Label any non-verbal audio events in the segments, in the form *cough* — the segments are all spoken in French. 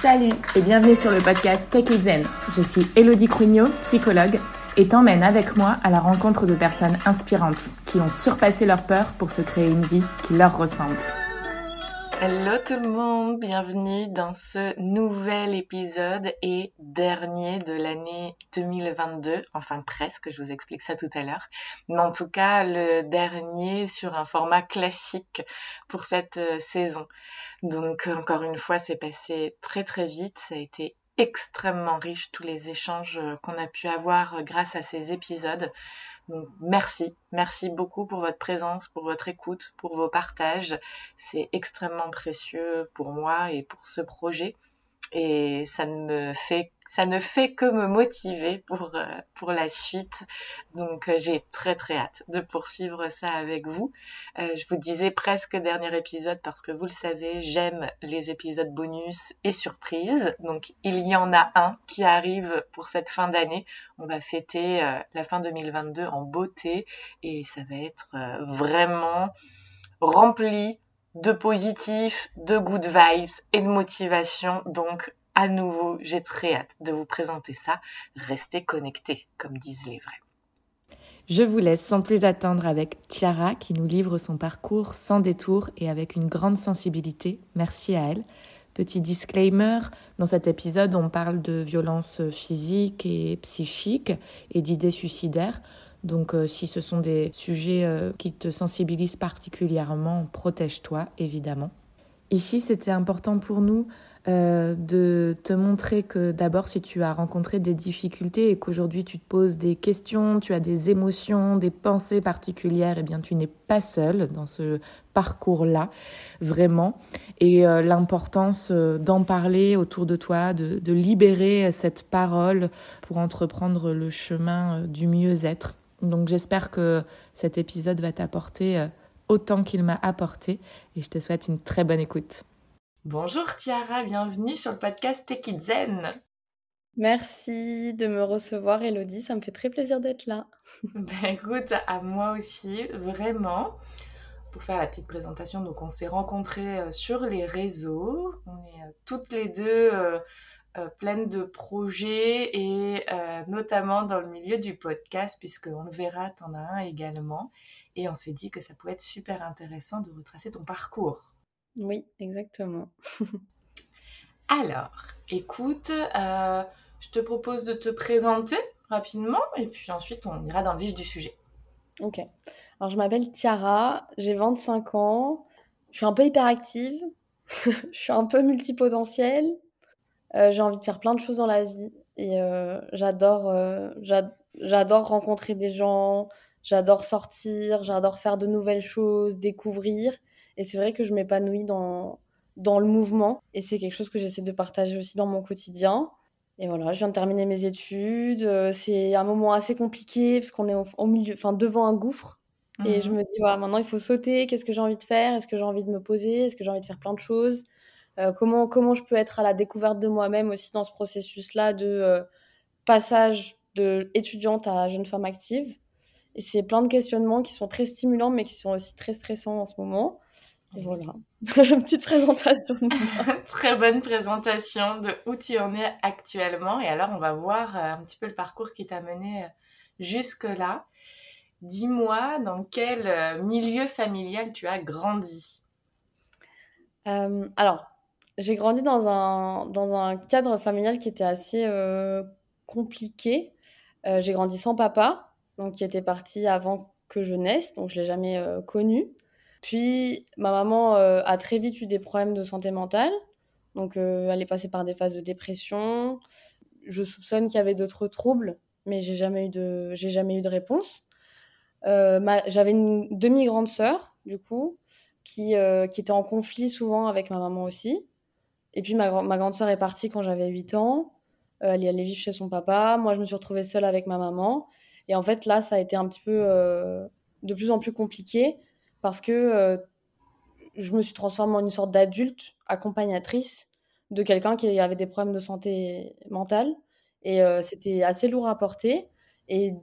Salut et bienvenue sur le podcast Tech Zen. Je suis Elodie Crugnot, psychologue, et t'emmène avec moi à la rencontre de personnes inspirantes qui ont surpassé leur peur pour se créer une vie qui leur ressemble. Hello tout le monde, bienvenue dans ce nouvel épisode et dernier de l'année 2022, enfin presque, je vous explique ça tout à l'heure, mais en tout cas le dernier sur un format classique pour cette euh, saison. Donc encore une fois, c'est passé très très vite, ça a été extrêmement riche tous les échanges euh, qu'on a pu avoir euh, grâce à ces épisodes. Merci, merci beaucoup pour votre présence, pour votre écoute, pour vos partages. C'est extrêmement précieux pour moi et pour ce projet et ça ne fait ça ne fait que me motiver pour euh, pour la suite. Donc euh, j'ai très très hâte de poursuivre ça avec vous. Euh, je vous disais presque dernier épisode parce que vous le savez j'aime les épisodes bonus et surprises. Donc il y en a un qui arrive pour cette fin d'année. On va fêter la fin 2022 en beauté et ça va être vraiment rempli de positif, de good vibes et de motivation. Donc, à nouveau, j'ai très hâte de vous présenter ça. Restez connectés, comme disent les vrais. Je vous laisse sans plus attendre avec Tiara qui nous livre son parcours sans détour et avec une grande sensibilité. Merci à elle. Petit disclaimer, dans cet épisode, on parle de violences physiques et psychiques et d'idées suicidaires. Donc euh, si ce sont des sujets euh, qui te sensibilisent particulièrement, protège-toi, évidemment. Ici, c'était important pour nous euh, de te montrer que d'abord, si tu as rencontré des difficultés et qu'aujourd'hui tu te poses des questions, tu as des émotions, des pensées particulières, eh bien tu n'es pas seul dans ce parcours-là, vraiment. Et l'importance d'en parler autour de toi, de, de libérer cette parole pour entreprendre le chemin du mieux-être. Donc j'espère que cet épisode va t'apporter euh, autant qu'il m'a apporté et je te souhaite une très bonne écoute. Bonjour Tiara, bienvenue sur le podcast Tech Zen. Merci de me recevoir Elodie, ça me fait très plaisir d'être là. *laughs* ben écoute, à moi aussi, vraiment. Pour faire la petite présentation, donc on s'est rencontrés euh, sur les réseaux, on est euh, toutes les deux euh, pleine de projets et euh, notamment dans le milieu du podcast, puisqu'on le verra, tu en as un également. Et on s'est dit que ça pouvait être super intéressant de retracer ton parcours. Oui, exactement. *laughs* Alors, écoute, euh, je te propose de te présenter rapidement et puis ensuite on ira dans le vif du sujet. Ok. Alors, je m'appelle Tiara, j'ai 25 ans, je suis un peu hyperactive, *laughs* je suis un peu multipotentielle, euh, j'ai envie de faire plein de choses dans la vie et euh, j'adore euh, j'adore rencontrer des gens, j'adore sortir, j'adore faire de nouvelles choses, découvrir. Et c'est vrai que je m'épanouis dans, dans le mouvement et c'est quelque chose que j'essaie de partager aussi dans mon quotidien. Et voilà, je viens de terminer mes études. C'est un moment assez compliqué parce qu'on est au, milieu, enfin devant un gouffre. Et je mmh. me dis, voilà, maintenant il faut sauter. Qu'est-ce que j'ai envie de faire? Est-ce que j'ai envie de me poser? Est-ce que j'ai envie de faire plein de choses? Euh, comment, comment je peux être à la découverte de moi-même aussi dans ce processus-là de euh, passage de étudiante à jeune femme active. Et c'est plein de questionnements qui sont très stimulants, mais qui sont aussi très stressants en ce moment. Et voilà, *laughs* une petite présentation. *laughs* Très bonne présentation de où tu en es actuellement. Et alors, on va voir euh, un petit peu le parcours qui t'a mené jusque-là. Dis-moi dans quel milieu familial tu as grandi? alors, j'ai grandi dans un, dans un cadre familial qui était assez euh, compliqué. Euh, j'ai grandi sans papa, donc qui était parti avant que je naisse, donc je ne l'ai jamais euh, connu. Puis ma maman a très vite eu des problèmes de santé mentale, donc elle est passée par des phases de dépression. Je soupçonne qu'il y avait d'autres troubles, mais j'ai jamais eu de, j'ai jamais eu de réponse. J'avais une demi-grande sœur, du coup, qui, qui était en conflit souvent avec ma maman aussi. Et puis ma, ma grande sœur est partie quand j'avais 8 ans. Euh, elle est allée vivre chez son papa. Moi, je me suis retrouvée seule avec ma maman. Et en fait, là, ça a été un petit peu euh, de plus en plus compliqué parce que euh, je me suis transformée en une sorte d'adulte accompagnatrice de quelqu'un qui avait des problèmes de santé mentale. Et c'était assez lourd à porter. Et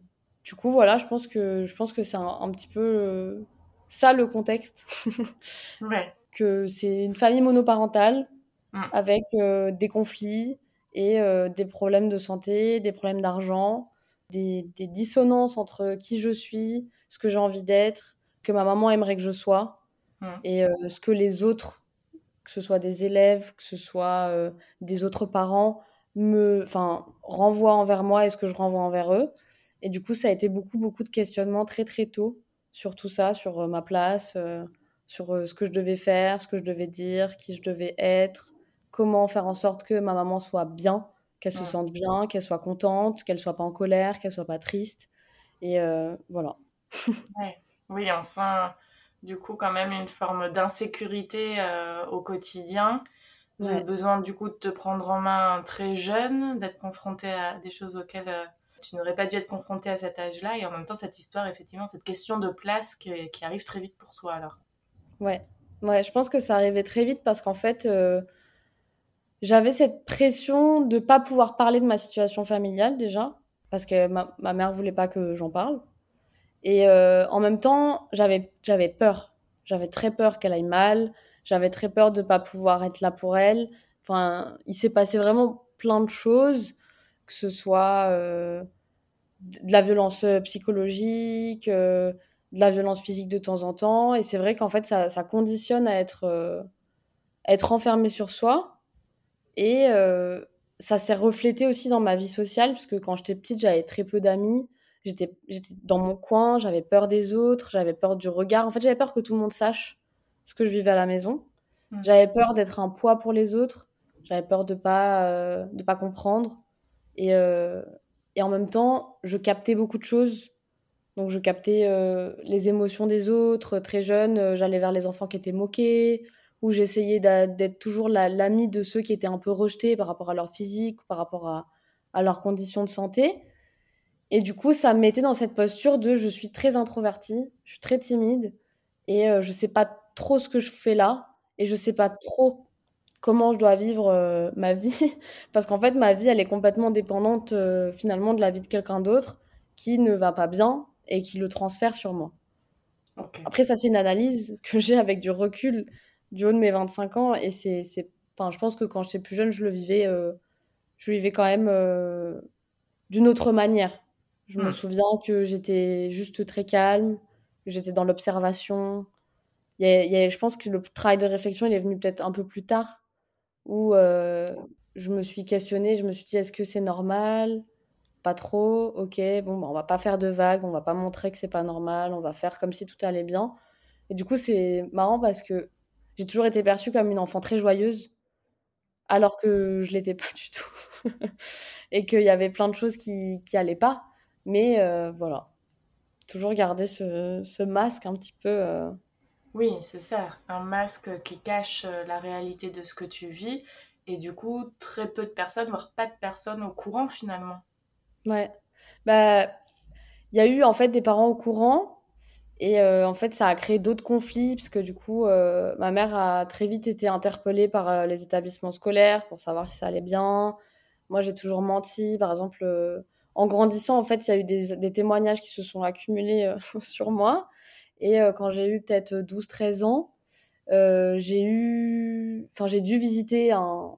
du coup, voilà, je pense que, je pense que c'est un, un, petit peu ça le contexte. *laughs* ouais. Que c'est une famille monoparentale mmh. avec des conflits et des problèmes de santé, des problèmes d'argent, des, des, dissonances entre qui je suis, ce que j'ai envie d'être, que ma maman aimerait que je sois, mmh. et ce que les autres, que ce soit des élèves, que ce soit des autres parents, me, enfin, renvoient envers moi et ce que je renvoie envers eux. Et du coup, ça a été beaucoup, beaucoup de questionnements très, très tôt sur tout ça, sur ma place, sur ce que je devais faire, ce que je devais dire, qui je devais être, comment faire en sorte que ma maman soit bien, qu'elle se sente bien, qu'elle soit contente, qu'elle soit pas en colère, qu'elle soit pas triste. Et euh, voilà. *laughs* Oui, on sent du coup quand même une forme d'insécurité euh, au quotidien, le besoin du coup de te prendre en main très jeune, d'être confronté à des choses auxquelles euh, tu n'aurais pas dû être confronté à cet âge-là, et en même temps cette histoire, effectivement, cette question de place qui, qui arrive très vite pour toi alors. Ouais, ouais, je pense que ça arrivait très vite parce qu'en fait, j'avais cette pression de pas pouvoir parler de ma situation familiale déjà, parce que ma, ma mère voulait pas que j'en parle. Et euh, en même temps, j'avais j'avais peur. J'avais très peur qu'elle aille mal. J'avais très peur de pas pouvoir être là pour elle. Enfin, il s'est passé vraiment plein de choses, que ce soit euh, de la violence psychologique, euh, de la violence physique de temps en temps. Et c'est vrai qu'en fait, ça, ça, conditionne à être, euh, être enfermé sur soi. Et euh, ça s'est reflété aussi dans ma vie sociale, parce que quand j'étais petite, j'avais très peu d'amis. J'étais, dans mon coin, j'avais peur des autres, j'avais peur du regard. En fait, j'avais peur que tout le monde sache ce que je vivais à la maison. J'avais peur d'être un poids pour les autres. J'avais peur de pas euh, de pas comprendre. Et, euh, et en même temps, je captais beaucoup de choses. Donc, je captais les émotions des autres. Très jeune, j'allais vers les enfants qui étaient moqués où j'essayais d'être toujours l'amie de ceux qui étaient un peu rejetés par rapport à leur physique, par rapport à, à leurs conditions de santé. Et du coup, ça me mettait dans cette posture de je suis très introvertie, je suis très timide et euh, je sais pas trop ce que je fais là et je sais pas trop comment je dois vivre euh, ma vie *laughs* parce qu'en fait ma vie elle est complètement dépendante euh, finalement de la vie de quelqu'un d'autre qui ne va pas bien et qui le transfère sur moi. Après ça c'est une analyse que j'ai avec du recul du haut de mes 25 ans. Et c'est, enfin, je pense que quand j'étais plus jeune, je le vivais, euh, je vivais quand même euh, d'une autre manière. Je me hmm. souviens que j'étais juste très calme, que j'étais dans l'observation. Il y a, je pense que le travail de réflexion, il est venu peut-être un peu plus tard, où euh, je me suis questionnée, je me suis dit, est-ce que c'est normal? Pas trop, ok, bon, bah, on va pas faire de vagues, on va pas montrer que c'est pas normal, on va faire comme si tout allait bien. Et du coup, c'est marrant parce que j'ai toujours été perçue comme une enfant très joyeuse, alors que je l'étais pas du tout. *laughs* et qu'il y avait plein de choses qui, qui allaient pas. Mais euh, voilà, toujours garder ce, ce, masque un petit peu. Euh. Oui, c'est ça, un masque qui cache euh, la réalité de ce que tu vis. Et du coup, très peu de personnes, voire pas de personnes au courant finalement. Ouais. Bah, il y a eu en fait des parents au courant, et euh, en fait, ça a créé d'autres conflits, parce que du coup, euh, ma mère a très vite été interpellée par euh, les établissements scolaires pour savoir si ça allait bien. Moi, j'ai toujours menti. Par exemple, en grandissant, en fait, il y a eu des, des, témoignages qui se sont accumulés *laughs* sur moi. Et quand j'ai eu peut-être 12-13 ans, j'ai eu... Enfin, j'ai dû visiter un,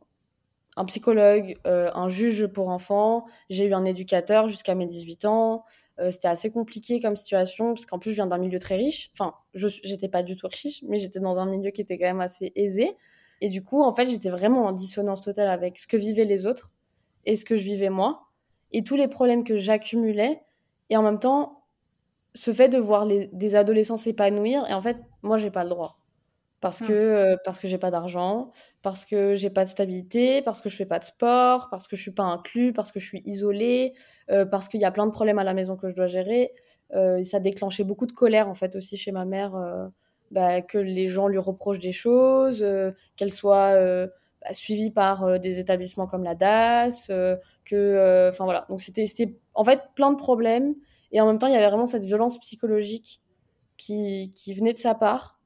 un psychologue, un juge pour enfants. J'ai eu un éducateur jusqu'à mes 18 ans. Euh, c'était assez compliqué comme situation, parce qu'en plus, je viens d'un milieu très riche. Enfin, je n'étais pas du tout riche, mais j'étais dans un milieu qui était quand même assez aisé. Et du coup, en fait, j'étais vraiment en dissonance totale avec ce que vivaient les autres et ce que je vivais moi, et tous les problèmes que j'accumulais. Et en même temps, ce fait de voir des adolescents s'épanouir, et en fait, moi, j'ai pas le droit parce mmh. que euh, parce que j'ai pas d'argent, parce que j'ai pas de stabilité, parce que je fais pas de sport, parce que je suis pas inclus, parce que je suis isolée, euh, parce qu'il y a plein de problèmes à la maison que je dois gérer. Euh, ça déclenchait beaucoup de colère en fait aussi chez ma mère, bah, que les gens lui reprochent des choses, qu'elle soit bah, suivie par des établissements comme la DAS, que enfin voilà. Donc c'était c'était en fait plein de problèmes et en même temps il y avait vraiment cette violence psychologique qui qui venait de sa part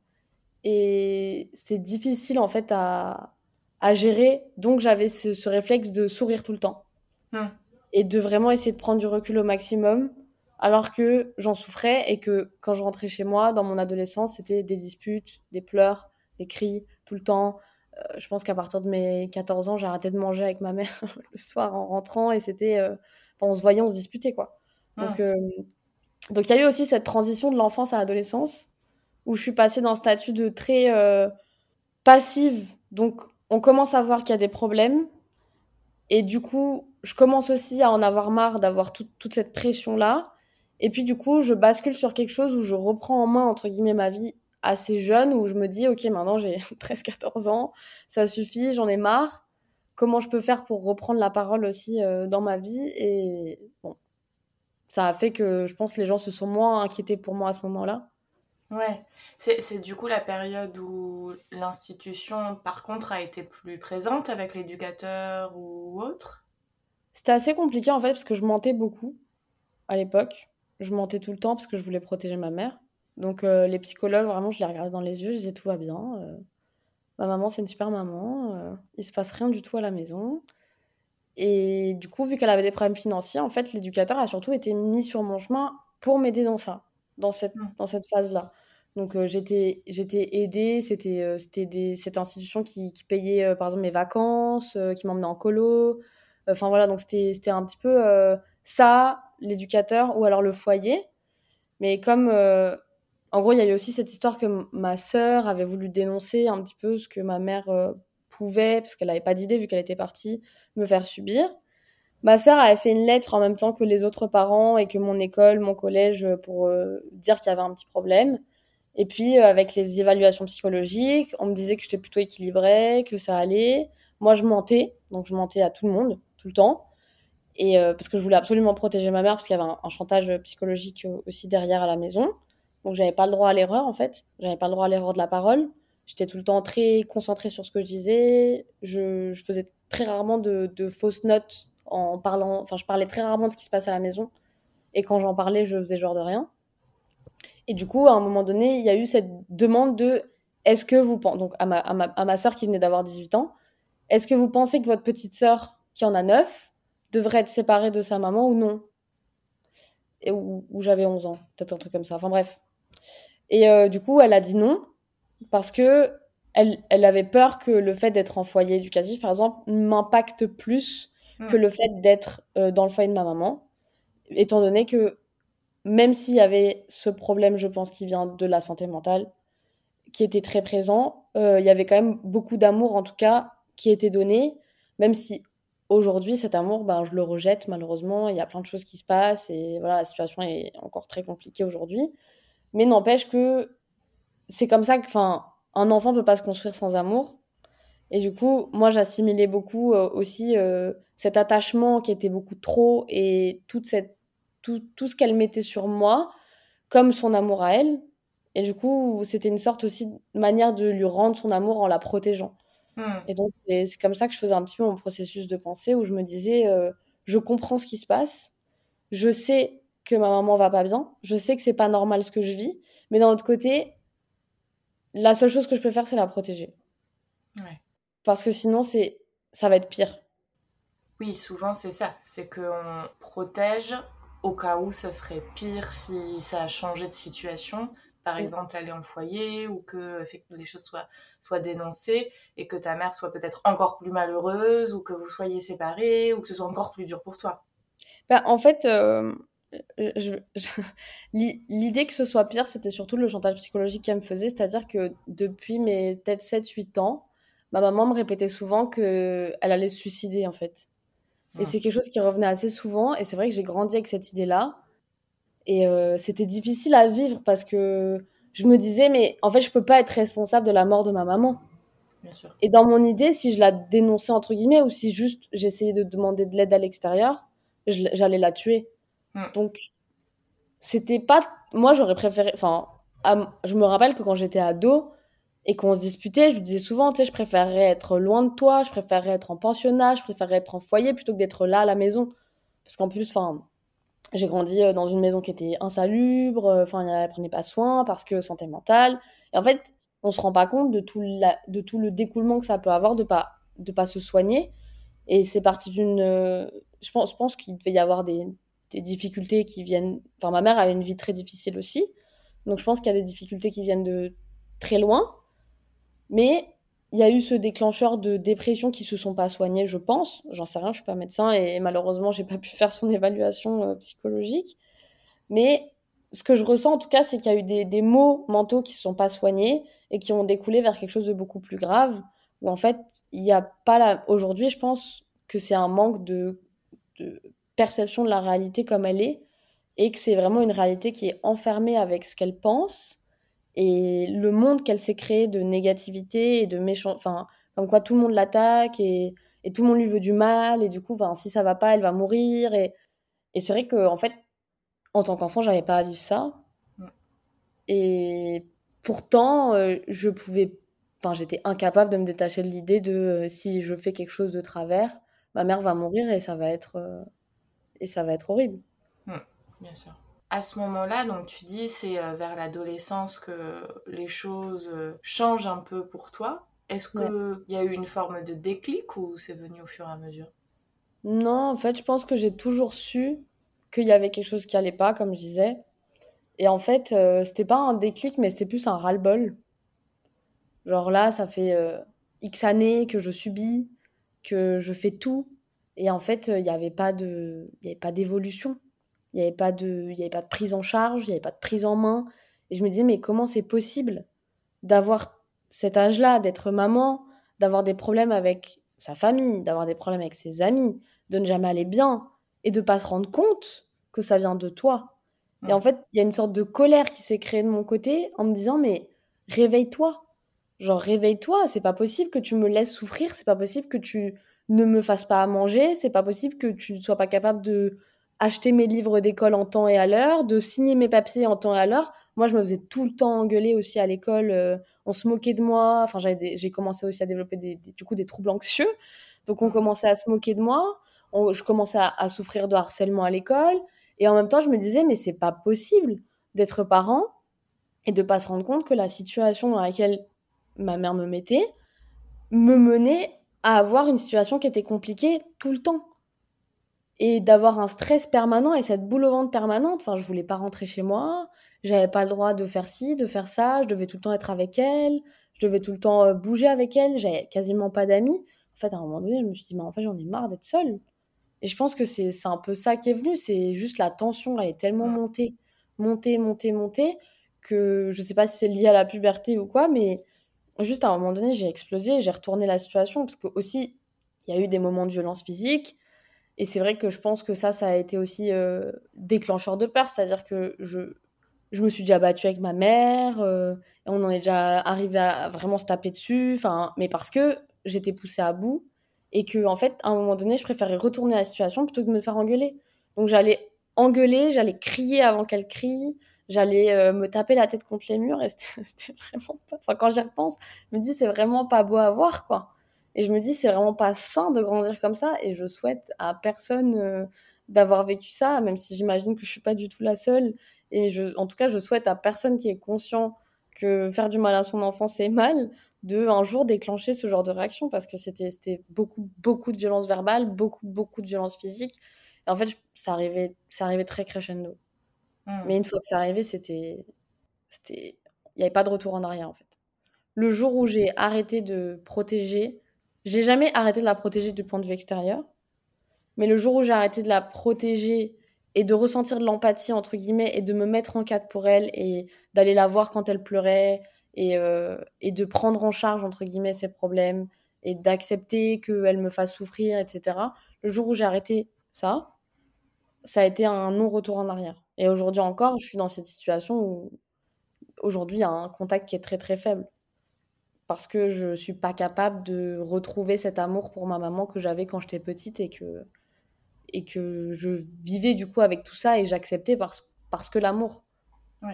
et c'est difficile en fait à, à gérer. Donc j'avais ce, ce, réflexe de sourire tout le temps hmm. et de vraiment essayer de prendre du recul au maximum, alors que j'en souffrais et que quand je rentrais chez moi dans mon adolescence, c'était des disputes, des pleurs, des cris tout le temps, je pense qu'à partir de mes 14 ans, j'ai arrêté de manger avec ma mère *laughs* le soir en rentrant et c'était. on se voyait, on se disputait, quoi. Donc, donc il y a eu aussi cette transition de l'enfance à l'adolescence où je suis passée d'un statut de très passive. Donc, on commence à voir qu'il y a des problèmes. Et du coup, je commence aussi à en avoir marre d'avoir toute cette pression-là. Et puis, du coup, je bascule sur quelque chose où je reprends en main, entre guillemets, ma vie assez jeune, où je me dis, OK, maintenant j'ai *laughs* 13-14 ans, ça suffit, j'en ai marre. Comment je peux faire pour reprendre la parole aussi euh, dans ma vie? Et bon, ça a fait que je pense que les gens se sont moins inquiétés pour moi à ce moment-là. Ouais, c'est du coup la période où l'institution, par contre, a été plus présente avec l'éducateur ou autre? C'était assez compliqué en fait, parce que je mentais beaucoup à l'époque. Je mentais tout le temps parce que je voulais protéger ma mère. Donc euh, les psychologues, vraiment, je les regardais dans les yeux, je disais tout va bien. Euh, ma maman, c'est une super maman. Euh, il se passe rien du tout à la maison. Et du coup, vu qu'elle avait des problèmes financiers, en fait, l'éducateur a surtout été mis sur mon chemin pour m'aider dans ça, dans cette, mmh. dans cette phase-là. Donc euh, j'étais aidée, c'était euh, cette institution qui, qui payait euh, par exemple mes vacances, qui m'emmenait en colo. Enfin voilà, donc c'était c'était un petit peu ça, l'éducateur ou alors le foyer. Mais comme en gros, il y a eu aussi cette histoire que ma sœur avait voulu dénoncer un petit peu ce que ma mère pouvait parce qu'elle n'avait pas d'idée vu qu'elle était partie me faire subir. Ma sœur avait fait une lettre en même temps que les autres parents et que mon école, mon collège pour dire qu'il y avait un petit problème. Et puis, euh, avec les évaluations psychologiques, on me disait que j'étais plutôt équilibrée, que ça allait. Moi, je mentais, donc je mentais à tout le monde, tout le temps. Et euh, parce que je voulais absolument protéger ma mère, parce qu'il y avait un, chantage psychologique aussi derrière à la maison. Donc, j'avais pas le droit à l'erreur, en fait. J'avais pas le droit à l'erreur de la parole. J'étais tout le temps très concentrée sur ce que je disais. Je, je faisais très rarement de, de, fausses notes en parlant. Enfin, je parlais très rarement de ce qui se passe à la maison. Et quand j'en parlais, je faisais genre de rien. Et du coup, à un moment donné, il y a eu cette demande de est-ce que vous pensez, donc à ma, à ma, à ma soeur qui venait d'avoir 18 ans, est-ce que vous pensez que votre petite sœur qui en a 9 devrait être séparée de sa maman ou non? Et où, j'avais 11 ans, peut-être un truc comme ça. Enfin bref. Et euh, du coup, elle a dit non parce que elle, elle avait peur que le fait d'être en foyer éducatif, par exemple, m'impacte plus hmm. que le fait d'être euh, dans le foyer de ma maman, étant donné que même s'il y avait ce problème, je pense, qui vient de la santé mentale, qui était très présent, euh, il y avait quand même beaucoup d'amour, en tout cas, qui était donné, même si aujourd'hui, cet amour, ben, je le rejette, malheureusement, il y a plein de choses qui se passent, et voilà, la situation est encore très compliquée aujourd'hui. Mais n'empêche que c'est comme ça que, enfin, un enfant ne peut pas se construire sans amour. Et du coup, moi, j'assimilais beaucoup euh, aussi euh, cet attachement qui était beaucoup trop et toute cette tout, tout ce qu'elle mettait sur moi comme son amour à elle. Et du coup, c'était une sorte aussi de manière de lui rendre son amour en la protégeant. Hmm. Et donc, c'est comme ça que je faisais un petit peu mon processus de pensée où je me disais, euh, je comprends ce qui se passe, je sais que ma maman va pas bien, je sais que c'est pas normal ce que je vis, mais d'un autre côté, la seule chose que je peux faire, c'est la protéger. Ouais. Parce que sinon, c'est ça va être pire. Oui, souvent c'est ça, c'est qu'on protège au cas où ce serait pire si ça a changé de situation, par exemple aller en foyer ou que les choses soient, soient dénoncées et que ta mère soit peut-être encore plus malheureuse ou que vous soyez séparés ou que ce soit encore plus dur pour toi bah, En fait, euh, *laughs* l'idée que ce soit pire, c'était surtout le chantage psychologique qu'elle me faisait, c'est-à-dire que depuis mes peut-être 7-8 ans, ma maman me répétait souvent qu'elle allait se suicider en fait. Et c'est quelque chose qui revenait assez souvent. Et c'est vrai que j'ai grandi avec cette idée-là. Et euh, c'était difficile à vivre parce que je me disais, mais en fait, je peux pas être responsable de la mort de ma maman. Bien sûr. Et dans mon idée, si je la dénonçais, entre guillemets, ou si juste j'essayais de demander de l'aide à l'extérieur, j'allais la tuer. Donc, c'était pas. Moi, j'aurais préféré. Enfin, je me rappelle que quand j'étais ado, et qu'on se disputait, je lui disais souvent, tu sais, je préférerais être loin de toi, je préférerais être en pensionnat, je préférerais être en foyer plutôt que d'être là à la maison. Parce qu'en plus, enfin, j'ai grandi euh, dans une maison qui était insalubre, euh, enfin, elle prenait pas soin parce que santé mentale. Et en fait, on se rend pas compte de tout, le découlement que ça peut avoir de pas, de pas se soigner. Et c'est parti d'une. Euh, je pense, je pense qu'il devait y avoir des, des difficultés qui viennent. Enfin, ma mère a une vie très difficile aussi. Donc, je pense qu'il y a des difficultés qui viennent de très loin. Mais il y a eu ce déclencheur de dépression qui se sont pas soignés, je pense. J'en sais rien, je suis pas médecin et malheureusement, j'ai pas *laughs* pu faire son évaluation euh, psychologique. Mais ce que je ressens en tout cas, c'est qu'il y a eu des, maux mentaux qui se sont pas soignés et qui ont découlé vers quelque chose de beaucoup plus grave. Où en fait, il n'y a pas. Aujourd'hui, je pense que c'est un manque de, de perception de la réalité comme elle est et que c'est vraiment une réalité qui est enfermée avec ce qu'elle pense et le monde qu'elle s'est créé de négativité et de méchant enfin comme quoi tout le monde l'attaque et, et, tout le monde lui veut du mal et du coup si ça va pas elle va mourir et, et c'est vrai que en fait en tant qu'enfant j'avais pas à vivre ça. Et pourtant euh, je pouvais enfin j'étais incapable de me détacher de l'idée de euh, si je fais quelque chose de travers ma mère va mourir et ça va être euh, et ça va être horrible. Bien sûr à ce moment-là, donc tu dis c'est euh, vers l'adolescence que les choses euh, changent un peu pour toi. Est-ce qu'il y a eu une forme de déclic ou c'est venu au fur et à mesure? Non, en fait, je pense que j'ai toujours su qu'il y avait quelque chose qui allait pas, comme je disais. Et en fait, euh, c'était pas un déclic, mais c'était plus un ras-le-bol. Genre là, ça fait X années que je subis, que je fais tout. Et en fait, il n'y avait pas d'évolution. Il n'y avait, pas de, il y avait pas de prise en charge, il n'y avait pas de prise en main. Et je me disais, mais comment c'est possible d'avoir cet âge-là, d'être maman, d'avoir des problèmes avec sa famille, d'avoir des problèmes avec ses amis, de ne jamais aller bien et de pas se rendre compte que ça vient de toi. Et en fait, il y a une sorte de colère qui s'est créée de mon côté en me disant, mais réveille-toi. Genre, réveille-toi, c'est pas possible que tu me laisses souffrir, c'est pas possible que tu ne me fasses pas à manger, c'est pas possible que tu ne sois pas capable de acheter mes livres d'école en temps et à l'heure, de signer mes papiers en temps et à l'heure. Moi, je me faisais tout le temps engueuler aussi à l'école. Euh, on se moquait de moi. Enfin, j'ai commencé aussi à développer des, du coup des troubles anxieux. Donc, on commençait à se moquer de moi. je commençais à, souffrir de harcèlement à l'école. Et en même temps, je me disais, mais c'est pas possible d'être parent et de pas se rendre compte que la situation dans laquelle ma mère me mettait me menait à avoir une situation qui était compliquée tout le temps et d'avoir un stress permanent et cette boule au ventre permanente. Enfin, je voulais pas rentrer chez moi, j'avais pas le droit de faire ci, de faire ça, je devais tout le temps être avec elle, je devais tout le temps euh, bouger avec elle, j'avais quasiment pas d'amis. En fait, à un moment donné, je me suis dit, mais en fait, j'en ai marre d'être seule. Et je pense que c'est un peu ça qui est venu, c'est juste la tension, elle est tellement montée, montée, montée, montée, que je sais pas si c'est lié à la puberté ou quoi, mais juste à un moment donné, j'ai explosé, j'ai retourné la situation, parce que aussi, il y a eu des moments de violence physique, et c'est vrai que je pense que ça, ça a été aussi euh, déclencheur de peur. C'est-à-dire que je, je me suis déjà battue avec ma mère, euh, et on en est déjà arrivé à vraiment se taper dessus. Mais parce que j'étais poussée à bout, et que en fait, à un moment donné, je préférais retourner la situation plutôt que de me faire engueuler. Donc j'allais engueuler, j'allais crier avant qu'elle crie, j'allais euh, me taper la tête contre les murs, et c'était *laughs* vraiment pas... Enfin, quand j'y repense, je me dis, c'est vraiment pas beau à voir, quoi. Et je me dis, c'est vraiment pas sain de grandir comme ça. Et je souhaite à personne euh, d'avoir vécu ça, même si j'imagine que je suis pas du tout la seule. Et je, en tout cas, je souhaite à personne qui est conscient que faire du mal à son enfant, c'est mal, de un jour déclencher ce genre de réaction parce que c'était beaucoup, beaucoup de violence verbale, beaucoup, beaucoup de violence physique. Et en fait, ça arrivait, ça arrivait très crescendo. Mmh. Mais une fois que ça arrivait, c'était. Il n'y avait pas de retour en arrière, en fait. Le jour où j'ai arrêté de protéger, j'ai jamais arrêté de la protéger du point de vue extérieur. Mais le jour où j'ai arrêté de la protéger et de ressentir de l'empathie, entre guillemets, et de me mettre en cadre pour elle et d'aller la voir quand elle pleurait et, euh, et de prendre en charge, entre guillemets, ses problèmes et d'accepter qu'elle me fasse souffrir, etc. Le jour où j'ai arrêté ça, ça a été un non-retour en arrière. Et aujourd'hui encore, je suis dans cette situation où aujourd'hui, il y a un contact qui est très très faible parce que je suis pas capable de retrouver cet amour pour ma maman que j'avais quand j'étais petite et que et que je vivais du coup avec tout ça et j'acceptais parce parce que l'amour. Oui.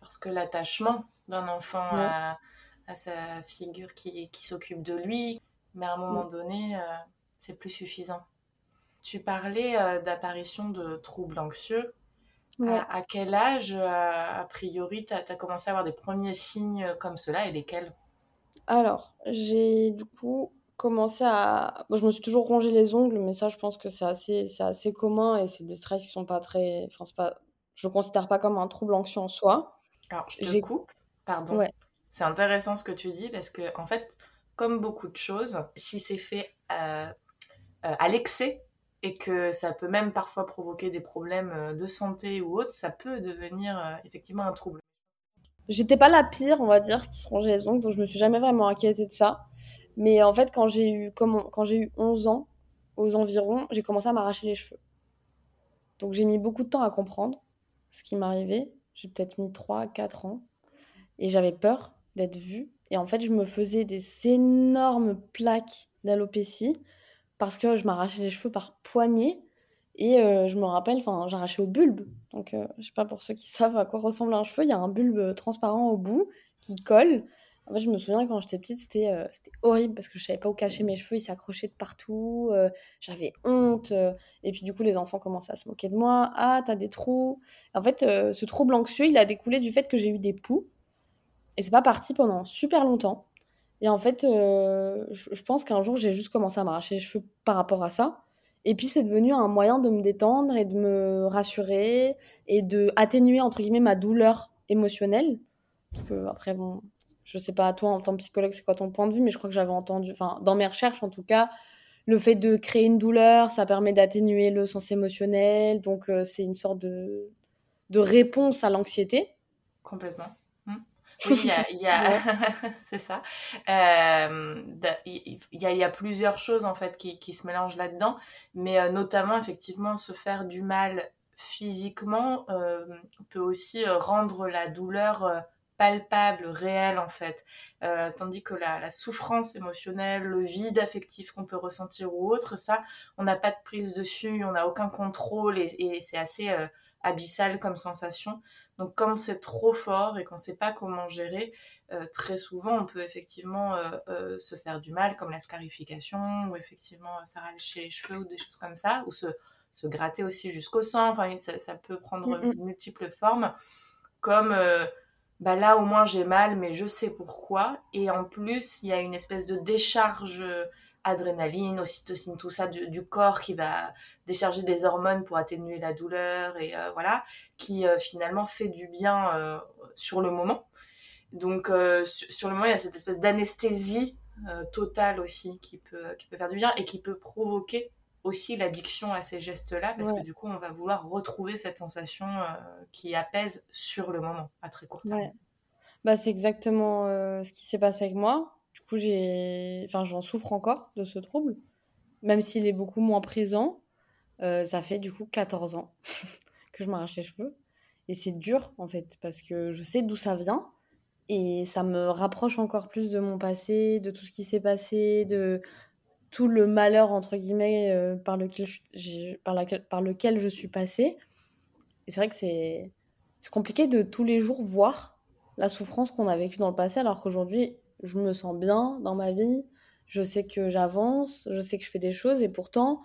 Parce que l'attachement d'un enfant à, sa figure qui, qui s'occupe de lui, mais à un moment donné, euh, c'est plus suffisant. Tu parlais euh, d'apparition de troubles anxieux. À, quel âge, euh, a priori, tu as, as, commencé à avoir des premiers signes comme cela et lesquels? Alors, j'ai du coup commencé à. je me suis toujours rongé les ongles, mais ça, je pense que c'est assez, c'est assez commun et c'est des stress qui sont pas très. Enfin, c'est pas. Je le considère pas comme un trouble anxieux en soi. Alors, je te coupe, pardon. Ouais. C'est intéressant ce que tu dis parce que, en fait, comme beaucoup de choses, si c'est fait à l'excès, et que ça peut même parfois provoquer des problèmes de santé ou autre, ça peut devenir effectivement un trouble. J'étais pas la pire, on va dire, qui se rongeait les ongles, donc je me suis jamais vraiment inquiétée de ça. Mais en fait, quand j'ai eu, quand j'ai eu 11 ans, aux environs, j'ai commencé à m'arracher les cheveux. Donc j'ai mis beaucoup de temps à comprendre ce qui m'arrivait. J'ai peut-être mis 3, 4 ans. Et j'avais peur d'être vue. Et en fait, je me faisais des énormes plaques d'alopécie parce que je m'arrachais les cheveux par poignée. Et euh, je me rappelle, enfin, j'arrachais au bulbe. Donc, euh, je sais pas pour ceux qui savent à quoi ressemble un cheveu, il y a un bulbe transparent au bout qui colle. En fait, je me souviens quand j'étais petite, c'était euh, horrible parce que je savais pas où cacher mes cheveux, ils s'accrochaient de partout, j'avais honte. et puis, du coup, les enfants commençaient à se moquer de moi. Ah, t'as des trous. En fait, ce trouble anxieux, il a découlé du fait que j'ai eu des poux. Et c'est pas parti pendant super longtemps. Et en fait, je pense qu'un jour, j'ai juste commencé à m'arracher les cheveux par rapport à ça. Et puis c'est devenu un moyen de me détendre et de me rassurer et de atténuer entre guillemets ma douleur émotionnelle. Parce que après bon, je sais pas à toi en tant que psychologue c'est quoi ton point de vue, mais je crois que j'avais entendu, enfin dans mes recherches en tout cas, le fait de créer une douleur, ça permet d'atténuer le sens émotionnel, donc euh, c'est une sorte de de réponse à l'anxiété. Complètement. Oui, il y a, c'est ça. Euh, il y, a, y, a, plusieurs choses en fait qui, qui se mélangent là-dedans, mais euh, notamment effectivement se faire du mal physiquement euh, peut aussi euh, rendre la douleur euh, palpable, réelle en fait. tandis que la, la, souffrance émotionnelle, le vide affectif qu'on peut ressentir ou autre, ça, on n'a pas de prise dessus, on n'a aucun contrôle et, et c'est assez abyssal comme sensation. Donc quand c'est trop fort et qu'on ne sait pas comment gérer, euh, très souvent on peut effectivement euh, euh, se faire du mal, comme la scarification, ou effectivement s'arracher les cheveux ou des choses comme ça, ou se, se gratter aussi jusqu'au sang. Enfin, ça, ça peut prendre mm, mm. multiples formes, comme bah là au moins j'ai mal, mais je sais pourquoi. Et en plus, il y a une espèce de décharge adrénaline, ocytocine, tout ça du, corps qui va décharger des hormones pour atténuer la douleur et euh, voilà, qui euh, finalement fait du bien euh, sur le moment. Donc sur le moment, il y a cette espèce d'anesthésie totale aussi qui peut, qui peut faire du bien et qui peut provoquer aussi l'addiction à ces gestes-là parce que du coup, on va vouloir retrouver cette sensation qui apaise sur le moment, à très court terme. Bah, c'est exactement ce qui s'est passé avec moi. Du coup, j'ai, enfin, j'en souffre encore de ce trouble, même s'il est beaucoup moins présent. Euh, ça fait du coup 14 ans *laughs* que je m'arrache les cheveux. Et c'est dur, en fait, parce que je sais d'où ça vient. Et ça me rapproche encore plus de mon passé, de tout ce qui s'est passé, de tout le malheur, entre guillemets, euh, par, lequel je, par, par lequel je suis passée. Et c'est vrai que c'est compliqué de tous les jours voir la souffrance qu'on a vécue dans le passé, alors qu'aujourd'hui, je me sens bien dans ma vie, je sais que j'avance, je sais que je fais des choses, et pourtant,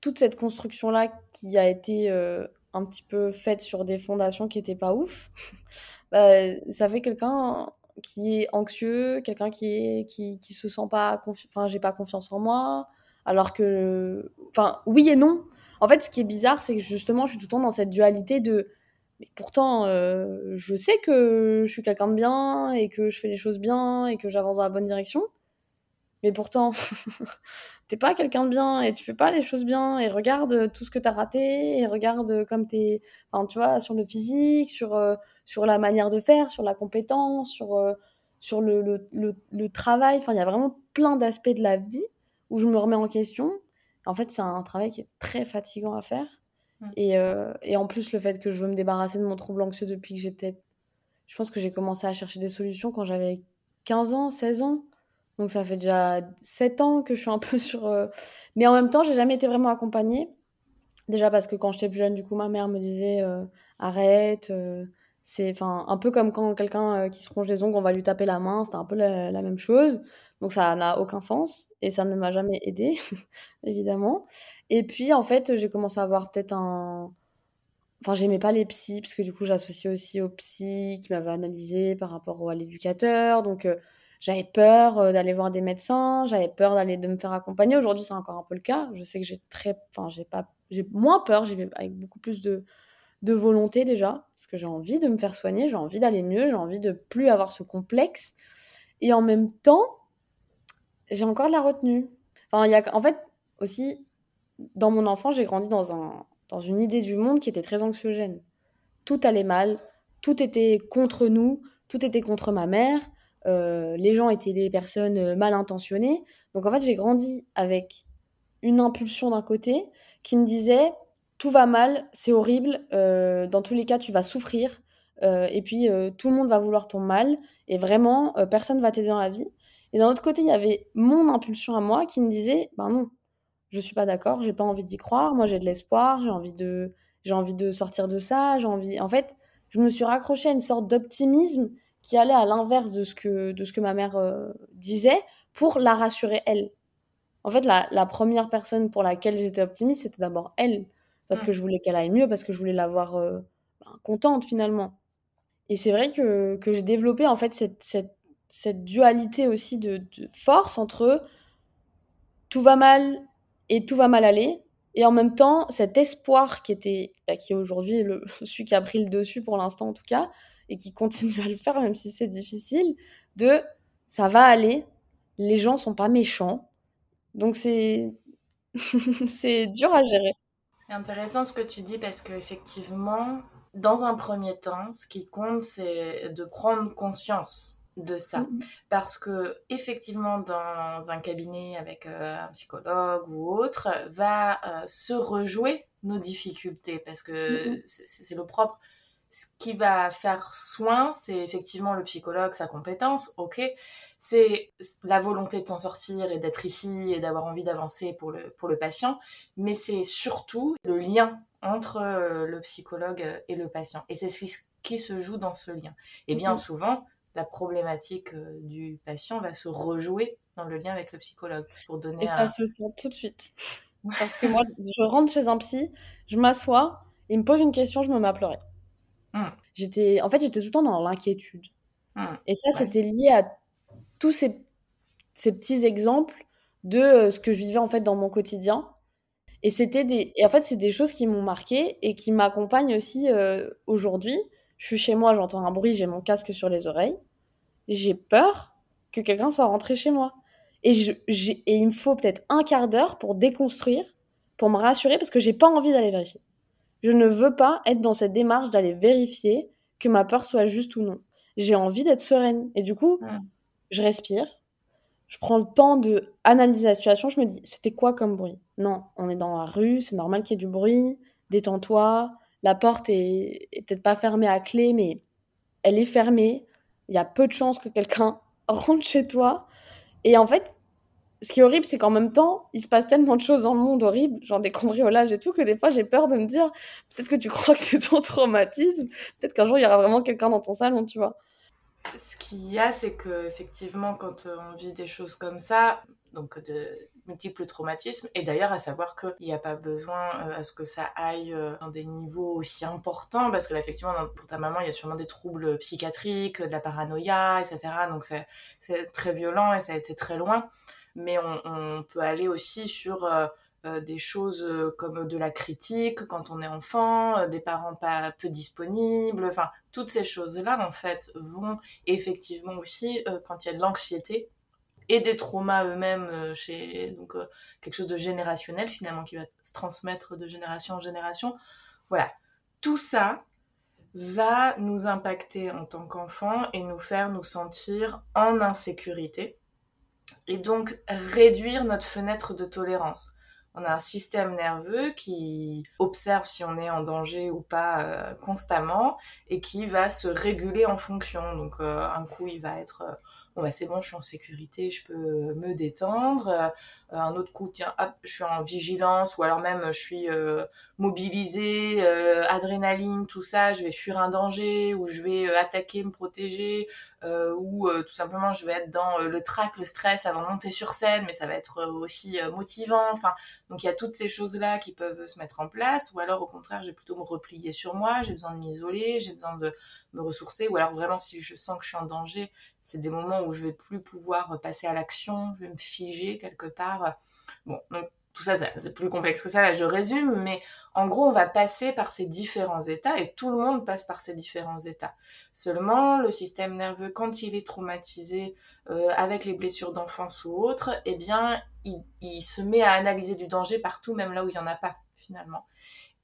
toute cette construction-là qui a été euh, un petit peu faite sur des fondations qui n'étaient pas ouf, *laughs* bah, ça fait quelqu'un qui est anxieux, quelqu'un qui qui, se sent pas enfin j'ai pas confiance en moi, alors que enfin oui et non. En fait, ce qui est bizarre, c'est que justement, je suis tout le temps dans cette dualité de mais pourtant, euh, je sais que je suis quelqu'un de bien et que je fais les choses bien et que j'avance dans la bonne direction. Mais pourtant, *laughs* t'es pas quelqu'un de bien et tu fais pas les choses bien et regarde tout ce que t'as raté et regarde comme t'es, enfin, tu vois, sur le physique, sur, euh, sur la manière de faire, sur la compétence, sur, euh, sur le, le, le, le, travail. Enfin, il y a vraiment plein d'aspects de la vie où je me remets en question. En fait, c'est un travail qui est très fatigant à faire. Mm. Et, euh, et, en plus, le fait que je veux me débarrasser de mon trouble anxieux depuis que j'ai peut-être. Je pense que j'ai commencé à chercher des solutions quand j'avais 15 ans, 16 ans. Donc ça fait déjà 7 ans que je suis un *laughs* peu sur. Euh, mais en même temps, j'ai jamais été vraiment accompagnée. Déjà parce que quand j'étais plus jeune, du coup, ma mère me disait euh, arrête. c'est enfin un peu comme quand quelqu'un qui se ronge les ongles, on va lui taper la main. C'était un peu la, la même chose. Donc ça n'a aucun sens et ça ne m'a jamais aidé, *laughs* évidemment. Et puis en fait, j'ai commencé à avoir peut-être un. Enfin, j'aimais pas les psys, parce que du coup, j'associais aussi aux psys qui m'avaient analysé par rapport à l'éducateur. Donc, euh, j'avais peur euh, d'aller voir des médecins, j'avais peur d'aller de me faire accompagner. Aujourd'hui, c'est encore un peu le cas. Je sais que j'ai très. Enfin, j'ai pas. J'ai moins peur, j'y vais avec beaucoup plus de, de volonté déjà, parce que j'ai envie de me faire soigner, j'ai envie d'aller mieux, j'ai envie de plus avoir ce complexe. Et en même temps, j'ai encore de la retenue. Enfin, y a, en fait, aussi, dans mon enfance, j'ai grandi dans, un, dans une idée du monde qui était très anxiogène. Tout allait mal, tout était contre nous, tout était contre ma mère, euh, les gens étaient des personnes euh, mal intentionnées. Donc en fait, j'ai grandi avec une impulsion d'un côté qui me disait tout va mal, c'est horrible, euh, dans tous les cas, tu vas souffrir, et puis tout le monde va vouloir ton mal, et vraiment, personne va t'aider dans la vie. Et d'un autre côté, il y avait mon impulsion à moi qui me disait ben non, je suis pas d'accord, j'ai pas envie d'y croire, moi j'ai de l'espoir, j'ai envie de j'ai envie de sortir de ça, j'ai envie en fait, je me suis raccrochée à une sorte d'optimisme qui allait à l'inverse de ce que de ce que ma mère euh, disait pour la rassurer elle. En fait, la, la première personne pour laquelle j'étais optimiste, c'était d'abord elle parce que je voulais qu'elle aille mieux, parce que je voulais la voir euh, ben, contente finalement. Et c'est vrai que, que j'ai développé en fait cette, cette, cette dualité aussi de, de, force entre tout va mal et tout va mal aller, et en même temps cet espoir qui était, bah, qui est aujourd'hui le, *laughs* celui qui a pris le dessus pour l'instant en tout cas, et qui continue à le faire même si c'est difficile, de ça va aller, les gens sont pas méchants, donc c'est *laughs* c'est dur à gérer. C'est intéressant ce que tu dis parce que effectivement, dans un premier temps, ce qui compte, c'est de prendre conscience de ça. Mmh Parce que, effectivement, dans un cabinet avec euh, un psychologue ou autre, va euh, se rejouer nos difficultés. Parce que mmh c'est le propre. Ce qui va faire soin, c'est effectivement le psychologue, sa compétence, ok. C'est la volonté de s'en sortir et d'être ici et d'avoir envie d'avancer pour le, pour le patient. Mais c'est surtout le lien entre euh, le psychologue et le patient. Et c'est ce qui se joue dans ce lien. Et bien mmh souvent, la problématique euh, du patient va se rejouer dans le lien avec le psychologue pour donner et ça se sent tout de suite. Parce que moi je rentre chez un psy je m'assois il me pose une question je me mets à pleurer. Mmh. j'étais en fait j'étais tout le temps dans l'inquiétude. Mmh. et ça c'était lié à tous ces, ces petits exemples de euh, ce que je vivais en fait dans mon quotidien. Et c'était des et en fait c'est des choses qui m'ont marqué et qui m'accompagnent aussi euh, aujourd'hui je suis chez moi, j'entends un bruit, j'ai mon casque sur les oreilles. J'ai peur que quelqu'un soit rentré chez moi. Et, je, et il me faut peut-être un quart d'heure pour déconstruire, pour me rassurer, parce que j'ai pas envie d'aller vérifier. Je ne veux pas être dans cette démarche d'aller vérifier que ma peur soit juste ou non. J'ai envie d'être sereine. Et du coup, je respire, je prends le temps de analyser la situation, je me dis, c'était quoi comme bruit? Non, on est dans la rue, c'est normal qu'il y ait du bruit, détends-toi, la porte est, peut-être pas fermée à clé, mais elle est fermée. Il y a peu de chances que quelqu'un *laughs* rentre chez toi. Et en fait, ce qui est horrible, c'est qu'en même temps, il se passe tellement de choses dans le monde horrible, genre des cambriolages et tout, que des fois j'ai peur de me dire, peut-être que tu crois que c'est ton traumatisme, peut-être qu'un jour il y aura vraiment quelqu'un dans ton salon, tu vois. Ce qu'il y a, c'est que effectivement, quand on vit des choses comme ça, donc de multiples traumatismes. Et d'ailleurs, à savoir qu'il n'y a pas besoin euh, à ce que ça aille euh, dans des niveaux aussi importants, parce que là, effectivement, pour ta maman, il y a sûrement des troubles psychiatriques, de la paranoïa, etc. Donc c'est très violent et ça a été très loin. Mais on, peut aller aussi sur euh, des choses comme de la critique quand on est enfant, des parents pas peu disponibles, enfin toutes ces choses-là en fait vont effectivement aussi quand il y a de l'anxiété et des traumas eux-mêmes euh, chez donc euh, quelque chose de générationnel finalement qui va se transmettre de génération en génération. Voilà, tout ça va nous impacter en tant qu'enfant et nous faire nous sentir en insécurité et donc réduire notre fenêtre de tolérance. On a un système nerveux qui observe si on est en danger ou pas euh, constamment et qui va se réguler en fonction. Donc un coup il va être bon bah c'est bon, je suis en sécurité, je peux me détendre. Euh, un autre coup, tiens, hop, je suis en vigilance, ou alors même je suis euh, mobilisée, euh, adrénaline, tout ça, je vais fuir un danger, ou je vais attaquer, me protéger, ou tout simplement je vais être dans le trac, le stress avant de monter sur scène, mais ça va être aussi motivant. Enfin, donc il y a toutes ces choses-là qui peuvent se mettre en place, ou alors au contraire, j'ai plutôt me replier sur moi, j'ai besoin de m'isoler, j'ai besoin de me ressourcer, ou alors vraiment si je sens que je suis en danger, c'est des moments où je vais plus pouvoir passer à l'action, je vais me figer quelque part. Bon, donc tout ça, c'est plus complexe que ça, là je résume, mais en gros on va passer par ces différents états et tout le monde passe par ces différents états. Seulement le système nerveux, quand il est traumatisé euh, avec les blessures d'enfance ou autres, eh bien il, se met à analyser du danger partout, même là où il n'y en a pas finalement.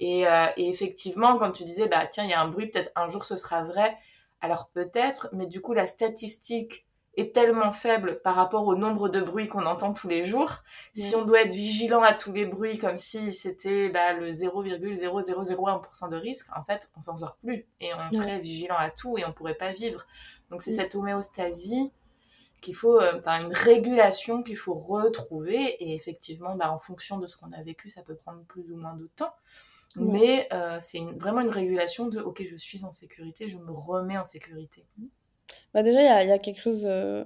Et, euh, effectivement, quand tu disais, bah tiens, il y a un bruit, peut-être un jour ce sera vrai, alors peut-être, mais du coup la statistique est tellement faible par rapport au nombre de bruits qu'on entend tous les jours. Si on doit être vigilant à tous les bruits comme si c'était bah, le 0,0001% de risque, en fait, on s'en sort plus et on serait vigilant à tout et on pourrait pas vivre. Donc c'est cette homéostasie qu'il faut, euh, enfin une régulation qu'il faut retrouver et effectivement, bah, en fonction de ce qu'on a vécu, ça peut prendre plus ou moins de temps. Mais euh, c'est vraiment une régulation de ok, je suis en sécurité, je me remets en sécurité. Bah déjà, il y, y a, quelque chose. Euh,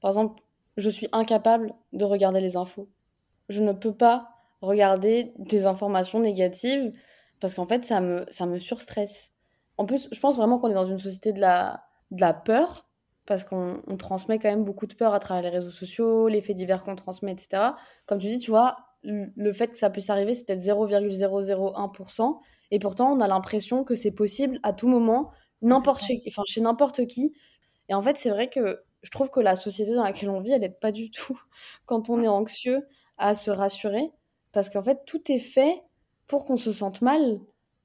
par exemple, je suis incapable de regarder les infos. Je ne peux pas regarder des informations négatives parce qu'en fait, ça me, ça me surstresse. En plus, je pense vraiment qu'on est dans une société de la, de la peur parce qu'on on transmet quand même beaucoup de peur à travers les réseaux sociaux, les faits divers qu'on transmet, etc. Comme tu dis, tu vois, le fait que ça puisse arriver, c'est peut-être 0,001%. Et pourtant, on a l'impression que c'est possible à tout moment, n'importe chez, enfin, chez n'importe qui. Et en fait, c'est vrai que je trouve que la société dans laquelle on vit, elle n'aide pas du tout, *laughs* quand on est anxieux, à se rassurer. Parce qu'en fait, tout est fait pour qu'on se sente mal.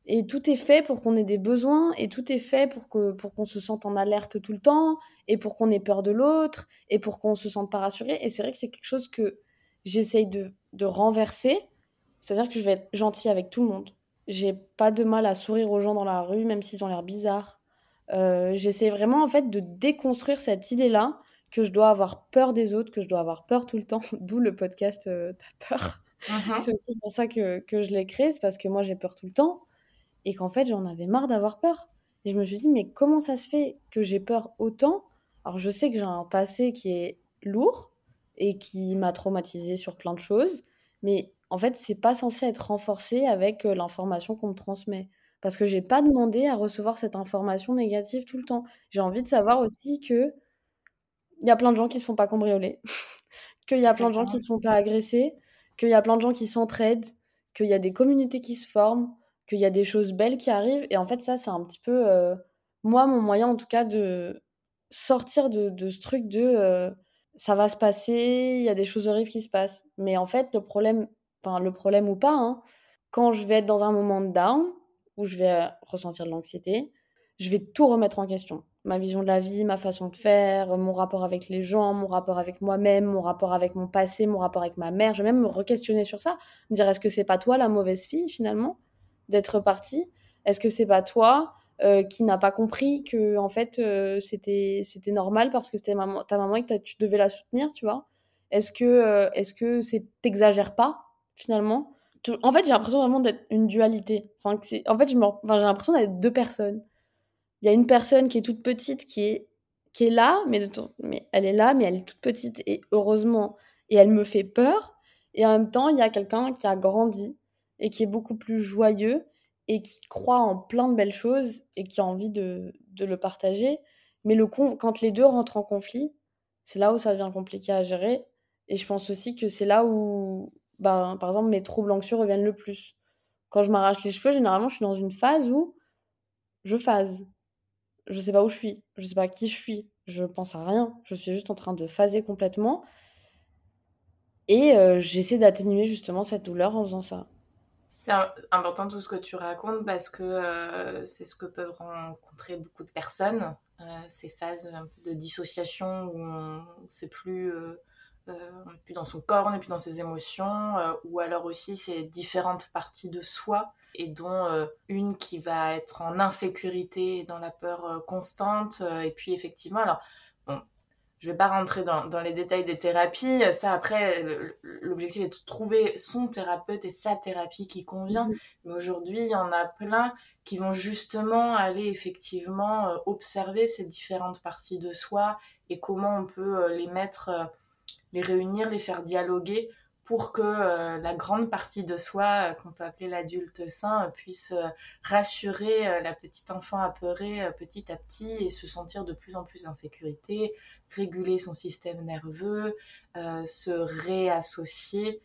Et tout est fait pour qu'on ait des besoins. Et tout est fait pour qu'on pour qu'on se sente en alerte tout le temps. Et pour qu'on ait peur de l'autre. Et pour qu'on se sente pas rassuré. Et c'est vrai que c'est quelque chose que j'essaye de, de renverser. C'est-à-dire que je vais être gentille avec tout le monde. J'ai pas de mal à sourire aux gens dans la rue, même s'ils ont l'air bizarres. Euh, j'essaie vraiment en fait de déconstruire cette idée-là que je dois avoir peur des autres, que je dois avoir peur tout le temps, *laughs* d'où le podcast euh, T'as peur. Uh-huh. C'est aussi pour ça que, que je l'ai créé, c'est parce que moi j'ai peur tout le temps et qu'en fait j'en avais marre d'avoir peur. Et je me suis dit, mais comment ça se fait que j'ai peur autant? Alors je sais que j'ai un passé qui est lourd et qui m'a traumatisé sur plein de choses, mais en fait c'est pas censé être renforcé avec euh, l'information qu'on me transmet parce que j'ai pas demandé à recevoir cette information négative tout le temps. J'ai envie de savoir aussi que il y a plein de gens qui se font pas cambrioler, *laughs* qu'il y a plein de gens qui ne se font pas agresser, qu'il y a plein de gens qui s'entraident, qu'il y a des communautés qui se forment, qu'il y a des choses belles qui arrivent. Et en fait, ça, c'est un petit peu, euh, moi, mon moyen en tout cas de sortir de, de ce truc de euh, ça va se passer, il y a des choses horribles qui se passent. Mais en fait, le problème, enfin, le problème ou pas, hein, quand je vais être dans un moment de down, où je vais euh, ressentir de l'anxiété, je vais tout remettre en question. Ma vision de la vie, ma façon de faire, mon rapport avec les gens, mon rapport avec moi-même, mon rapport avec mon passé, mon rapport avec ma mère. Je vais même me re-questionner sur ça. Me dire, est-ce que c'est pas toi la mauvaise fille finalement d'être partie? Est-ce que c'est pas toi euh, qui n'a pas compris que en fait euh, c'était c'était normal parce que c'était ta maman et que tu devais la soutenir, tu vois? Est-ce que est-ce que c'est t'exagères pas finalement en fait, j'ai l'impression vraiment d'être une dualité. En fait, j'ai l'impression d'être deux personnes. Il y a une personne qui est toute petite, qui est, qui est là, mais, mais elle est là, mais elle est toute petite, et heureusement, et elle me fait peur. Et en même temps, il y a quelqu'un qui a grandi et qui est beaucoup plus joyeux et qui croit en plein de belles choses et qui a envie de, de le partager. Mais le quand les deux rentrent en conflit, c'est là où ça devient compliqué à gérer. Et je pense aussi que c'est là où, ben, par exemple, mes troubles anxieux reviennent le plus. Quand je m'arrache les cheveux, généralement, je suis dans une phase où je phase. Je sais pas où je suis, je sais pas qui je suis, je pense à rien. Je suis juste en train de phaser complètement. Et euh, j'essaie d'atténuer justement cette douleur en faisant ça. C'est important tout ce que tu racontes parce que euh, c'est ce que peuvent rencontrer beaucoup de personnes, euh, ces phases de dissociation où on plus on n'est plus dans son corps, on n'est plus dans ses émotions, euh, ou alors aussi c'est différentes parties de soi, et dont euh, une qui va être en insécurité, dans la peur constante, et puis effectivement, alors, bon, je vais pas rentrer dans, dans, les détails des thérapies, ça après, l'objectif est de trouver son thérapeute et sa thérapie qui convient, mm-hmm. mais aujourd'hui, il y en a plein qui vont justement aller effectivement observer ces différentes parties de soi et comment on peut les mettre les réunir, les faire dialoguer pour que euh, la grande partie de soi, euh, qu'on peut appeler l'adulte sain, puisse euh, rassurer la petite enfant apeurée petit à petit et se sentir de plus en plus en sécurité, réguler son système nerveux, se réassocier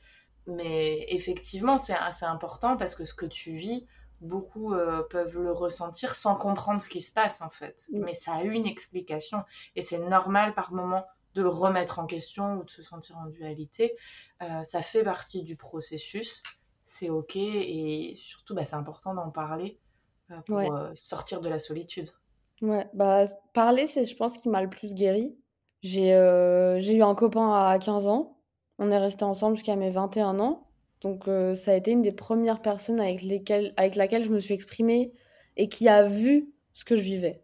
mais effectivement, c'est assez important parce que ce que tu vis, beaucoup euh, peuvent le ressentir sans comprendre ce qui se passe en fait. Mm. Mais ça a une explication et c'est normal par moment de le remettre en question ou de se sentir en dualité. Euh, ça fait partie du processus, c'est ok et surtout bah, c'est important d'en parler euh, pour Ouais. euh, sortir de la solitude. Ouais, bah, parler, c'est, je pense, qui m'a le plus guéri. J'ai eu un copain à 15 ans. On est resté ensemble jusqu'à mes 21 ans. Donc, ça a été une des premières personnes avec lesquelles, avec laquelle je me suis exprimée et qui a vu ce que je vivais.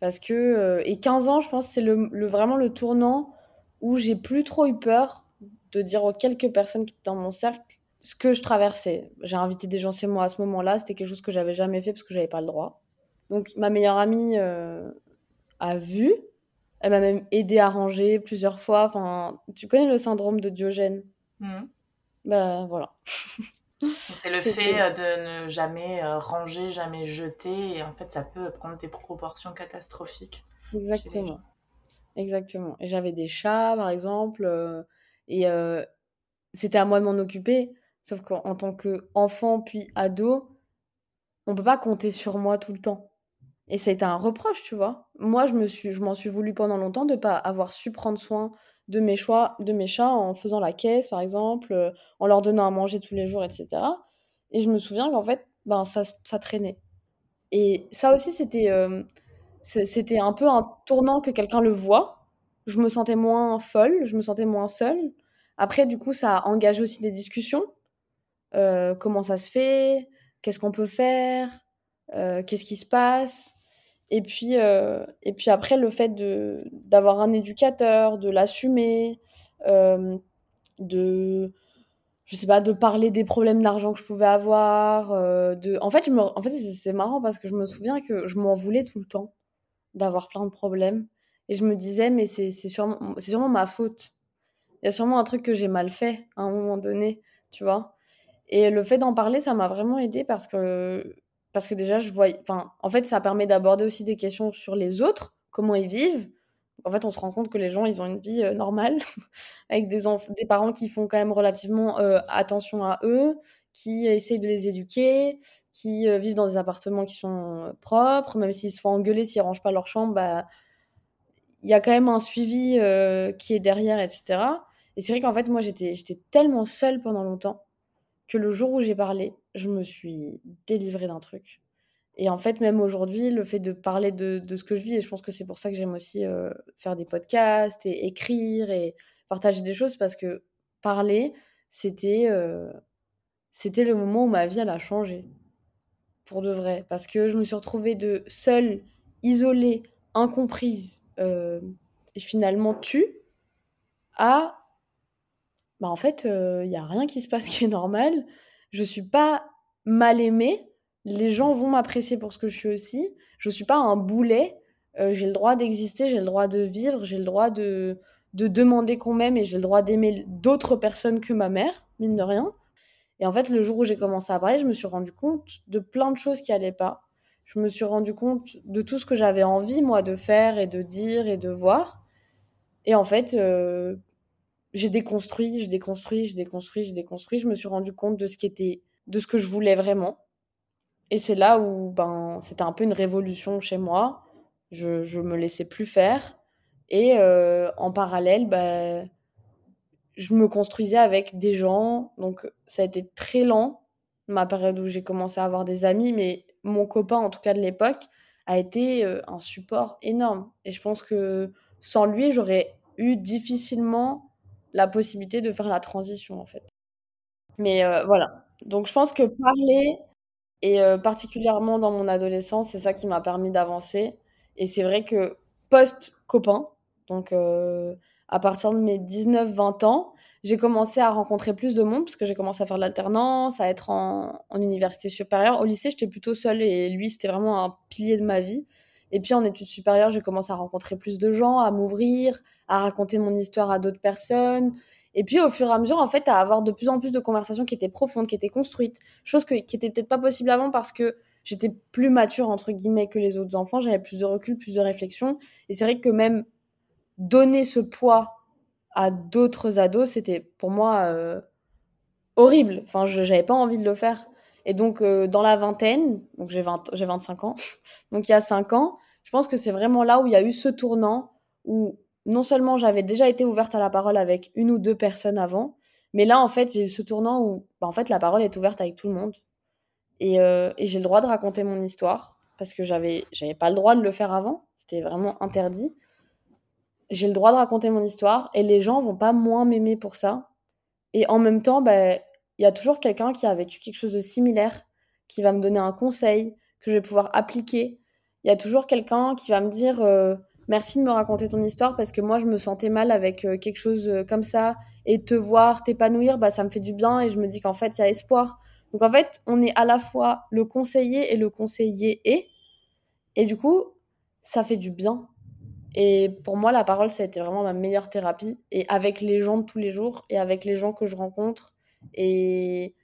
Parce que, euh, et 15 ans, je pense, c'est le, le- vraiment le tournant où j'ai plus trop eu peur de dire aux quelques personnes qui étaient dans mon cercle ce que je traversais. J'ai invité des gens chez moi à ce moment-là. C'était quelque chose que j'avais jamais fait parce que j'avais pas le droit. Donc, ma meilleure amie euh, a vu. Elle m'a même aidé à ranger plusieurs fois. Enfin, tu connais le syndrome de Diogène? Mhm. Ben voilà. *laughs* C'est le fait euh, de ne jamais euh, ranger, jamais jeter et en fait ça peut prendre des proportions catastrophiques. Exactement. Exactement. Et j'avais des chats, par exemple, euh, et euh, c'était à moi de m'en occuper. Sauf qu'en en tant qu'enfant puis ado, on peut pas compter sur moi tout le temps. Et ça a été un reproche, tu vois. Moi, je me suis, je m'en suis voulu pendant longtemps de pas avoir su prendre soin de mes choix, de mes chats en faisant la caisse, par exemple, euh, en leur donnant à manger tous les jours, etc. Et je me souviens qu'en fait, ben ça, traînait. Et ça aussi, c'était euh, c'était un peu un tournant que quelqu'un le voit. Je me sentais moins folle, je me sentais moins seule. Après, du coup, ça a engagé aussi des discussions. Euh, comment ça se fait? Qu'est-ce qu'on peut faire? Qu'est-ce qui se passe? Et puis, euh, et puis après, le fait d'avoir un éducateur, de l'assumer, euh, de, je sais pas, de parler des problèmes d'argent que je pouvais avoir. euh, de... En fait, me... en fait c'est marrant parce que je me souviens que je m'en voulais tout le temps d'avoir plein de problèmes. Et je me disais, mais c'est sûrement, sûrement ma faute. Il y a sûrement un truc que j'ai mal fait à un moment donné, tu vois. Et le fait d'en parler, ça m'a vraiment aidé parce que, parce que déjà, je vois. Enfin, en fait, ça permet d'aborder aussi des questions sur les autres, comment ils vivent. En fait, on se rend compte que les gens, ils ont une vie euh, normale, *laughs* avec des, des parents qui font quand même relativement euh, attention à eux, qui essayent de les éduquer, qui euh, vivent dans des appartements qui sont propres, même s'ils se font engueuler s'ils rangent pas leur chambre, bah, il y a quand même un suivi qui est derrière, etc. Et c'est vrai qu'en fait, moi, j'étais tellement seule pendant longtemps que le jour où j'ai parlé, je me suis délivrée d'un truc. Et en fait, même aujourd'hui, le fait de parler de, ce que je vis, et je pense que c'est pour ça que j'aime aussi euh, faire des podcasts et écrire et partager des choses, parce que parler, c'était euh, c'était le moment où ma vie, elle a changé. Pour de vrai. Parce que je me suis retrouvée de seule, isolée, incomprise, euh, et finalement tue, à bah en fait, il y a rien qui se passe qui est normal. Je suis pas mal aimée. Les gens vont m'apprécier pour ce que je suis aussi. Je suis pas un boulet. Euh, j'ai le droit d'exister, j'ai le droit de vivre, j'ai le droit de, de demander qu'on m'aime et j'ai le droit d'aimer d'autres personnes que ma mère, mine de rien. Et en fait, le jour où j'ai commencé à parler, je me suis rendu compte de plein de choses qui allaient pas. Je me suis rendu compte de tout ce que j'avais envie, moi, de faire et de dire et de voir. Et en fait, euh, j'ai déconstruit, j'ai déconstruit, j'ai déconstruit, j'ai déconstruit. Je me suis rendu compte de ce qui était, de ce que je voulais vraiment. Et c'est là où ben, c'était un peu une révolution chez moi. Je, je me laissais plus faire. Et euh, en parallèle, ben, je me construisais avec des gens. Donc ça a été très lent, ma période où j'ai commencé à avoir des amis. Mais mon copain, en tout cas de l'époque, a été euh, un support énorme. Et je pense que sans lui, j'aurais eu difficilement la possibilité de faire la transition, en fait. Mais euh, voilà. Donc je pense que parler, et euh, particulièrement dans mon adolescence, c'est ça qui m'a permis d'avancer. Et c'est vrai que post-copain, donc euh, à partir de mes 19-20 ans, j'ai commencé à rencontrer plus de monde parce que j'ai commencé à faire de l'alternance, à être en, en université supérieure. Au lycée, j'étais plutôt seule et lui, c'était vraiment un pilier de ma vie. Et puis en études supérieures, j'ai commencé à rencontrer plus de gens, à m'ouvrir, à raconter mon histoire à d'autres personnes. Et puis au fur et à mesure, en fait, à avoir de plus en plus de conversations qui étaient profondes, qui étaient construites, chose qui était peut-être pas possible avant parce que j'étais plus mature entre guillemets que les autres enfants, j'avais plus de recul, plus de réflexion. Et c'est vrai que même donner ce poids à d'autres ados, c'était pour moi euh, horrible. Enfin, je n'avais pas envie de le faire. Et donc, euh, dans la vingtaine, donc j'ai 25 ans, *laughs* donc il y a 5 ans, je pense que c'est vraiment là où il y a eu ce tournant où non seulement j'avais déjà été ouverte à la parole avec une ou deux personnes avant, mais là, en fait, j'ai eu ce tournant où bah, en fait, la parole est ouverte avec tout le monde. Et, euh, et j'ai le droit de raconter mon histoire parce que j'avais j'avais pas le droit de le faire avant. C'était vraiment interdit. J'ai le droit de raconter mon histoire et les gens vont pas moins m'aimer pour ça. Et en même temps, ben, il y a toujours quelqu'un qui a vécu quelque chose de similaire, qui va me donner un conseil que je vais pouvoir appliquer. Il y a toujours quelqu'un qui va me dire euh, merci de me raconter ton histoire parce que moi je me sentais mal avec euh, quelque chose euh, comme ça et te voir t'épanouir, bah, ça me fait du bien et je me dis qu'en fait il y a espoir. Donc en fait, on est à la fois le conseiller et le conseiller et. Et du coup, ça fait du bien. Et pour moi, la parole, ça a été vraiment ma meilleure thérapie. Et avec les gens de tous les jours et avec les gens que je rencontre. Et,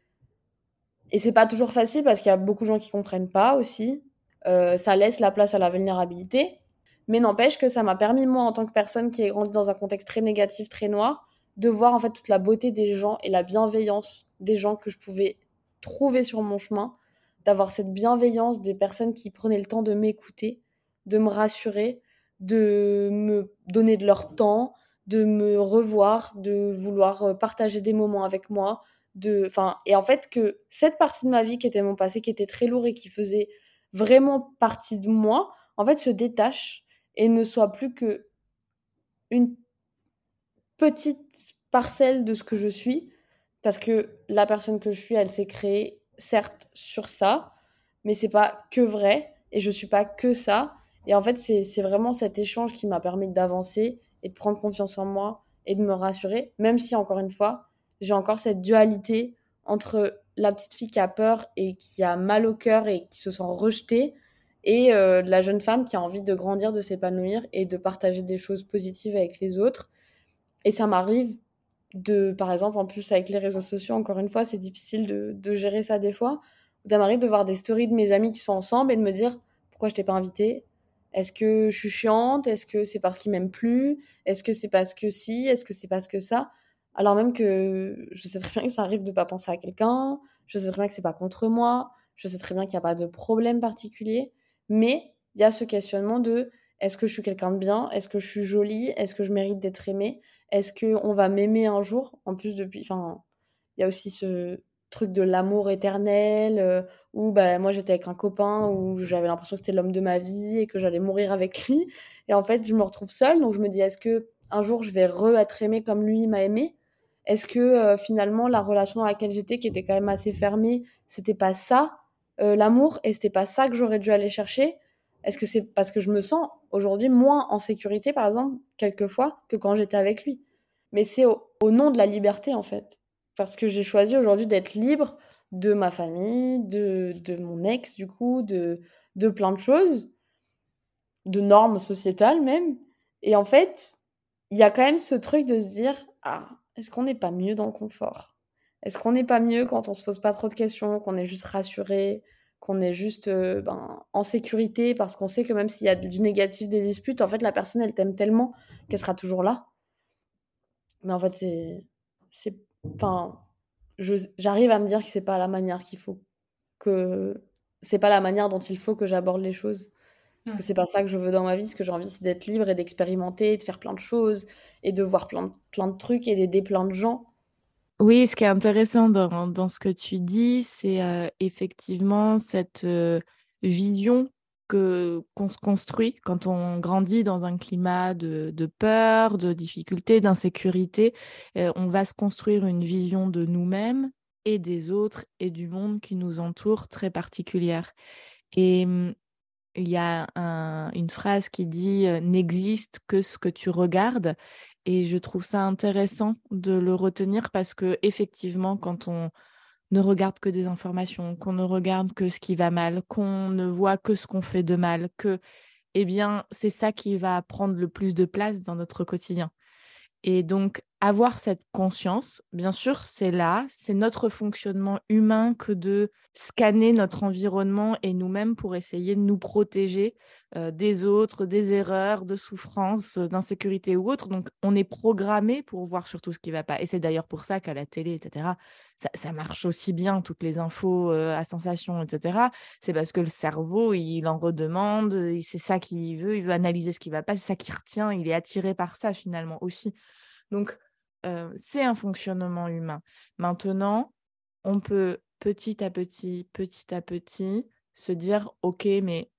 et c'est pas toujours facile parce qu'il y a beaucoup de gens qui comprennent pas aussi. Euh, ça laisse la place à la vulnérabilité. Mais n'empêche que ça m'a permis, moi, en tant que personne qui est grandi dans un contexte très négatif, très noir, de voir en fait toute la beauté des gens et la bienveillance des gens que je pouvais trouver sur mon chemin, d'avoir cette bienveillance des personnes qui prenaient le temps de m'écouter, de me rassurer, de me donner de leur temps, de me revoir, de vouloir euh, partager des moments avec moi, de enfin et en fait que cette partie de ma vie qui était mon passé qui était très lourd et qui faisait vraiment partie de moi, en fait se détache et ne soit plus que une petite parcelle de ce que je suis parce que la personne que je suis, elle s'est créée, certes, sur ça, mais c'est pas que vrai, et je suis pas que ça. Et en fait, c'est vraiment cet échange qui m'a permis d'avancer et de prendre confiance en moi et de me rassurer, même si, encore une fois, j'ai encore cette dualité entre la petite fille qui a peur et qui a mal au cœur et qui se sent rejetée, et euh, la jeune femme qui a envie de grandir, de s'épanouir et de partager des choses positives avec les autres. Et ça m'arrive de, par exemple, en plus avec les réseaux sociaux, encore une fois, c'est difficile de, de, gérer ça des fois. Ça m'arrive de voir des stories de mes amis qui sont ensemble et de me dire pourquoi je t'ai pas invité Est-ce que je suis chiante? Est-ce que c'est parce qu'ils m'aiment plus? Est-ce que c'est parce que si? Est-ce que c'est parce que ça? Alors même que je sais très bien que ça arrive de pas penser à quelqu'un, je sais très bien que c'est pas contre moi, je sais très bien qu'il n'y a pas de problème particulier, mais il y a ce questionnement de est-ce que je suis quelqu'un de bien? Est-ce que je suis jolie? Est-ce que je mérite d'être aimée? Est-ce qu'on va m'aimer un jour? En plus, depuis. Enfin, il y a aussi ce truc de l'amour éternel, euh, où bah, moi j'étais avec un copain, où j'avais l'impression que c'était l'homme de ma vie et que j'allais mourir avec lui. Et en fait, je me retrouve seule, donc je me dis est-ce que un jour je vais re-être aimée comme lui m'a aimée Est-ce que euh, finalement la relation dans laquelle j'étais, qui était quand même assez fermée, c'était pas ça euh, l'amour et c'était pas ça que j'aurais dû aller chercher? Est-ce que c'est parce que je me sens aujourd'hui moins en sécurité, par exemple, quelquefois, que quand j'étais avec lui? Mais c'est au, nom de la liberté, en fait. Parce que j'ai choisi aujourd'hui d'être libre de ma famille, de, de mon ex, du coup, de, de plein de choses, de normes sociétales même. Et en fait, il y a quand même ce truc de se dire Ah, est-ce qu'on n'est pas mieux dans le confort? Est-ce qu'on n'est pas mieux quand on se pose pas trop de questions, qu'on est juste rassuré qu'on est juste euh, ben, en sécurité? Parce qu'on sait que même s'il y a du négatif, des disputes, en fait, la personne, elle t'aime tellement qu'elle sera toujours là. Mais en fait, c'est. Enfin, j'arrive à me dire que c'est pas la manière qu'il faut que. C'est pas la manière dont il faut que j'aborde les choses. Parce que c'est pas ça que je veux dans ma vie. Ce que j'ai envie, c'est d'être libre et d'expérimenter, de faire plein de choses et de voir plein plein de trucs et d'aider plein de gens. Oui, ce qui est intéressant dans, dans ce que tu dis, c'est euh, effectivement cette euh, vision qu'on se construit quand on grandit dans un climat de, peur, de difficulté, d'insécurité. Euh, on va se construire une vision de nous-mêmes et des autres et du monde qui nous entoure très particulière. Et hum, il y a une phrase qui dit n'existe que ce que tu regardes et je trouve ça intéressant de le retenir parce que effectivement, quand on ne regarde que des informations, qu'on ne regarde que ce qui va mal, qu'on ne voit que ce qu'on fait de mal, que eh bien, c'est ça qui va prendre le plus de place dans notre quotidien. Et donc, avoir cette conscience, bien sûr, c'est là, c'est notre fonctionnement humain que de scanner notre environnement et nous-mêmes pour essayer de nous protéger des autres, des erreurs, de souffrances, d'insécurité ou autre. Donc, on est programmé pour voir surtout ce qui ne va pas. Et c'est d'ailleurs pour ça qu'à la télé, etc., ça, marche aussi bien, toutes les infos à sensation, etc. C'est parce que le cerveau, il en redemande, c'est ça qu'il veut, il veut analyser ce qui ne va pas, c'est ça qui retient, il est attiré par ça finalement aussi. Donc, c'est un fonctionnement humain. Maintenant, on peut petit à petit, petit à petit, se dire, OK, mais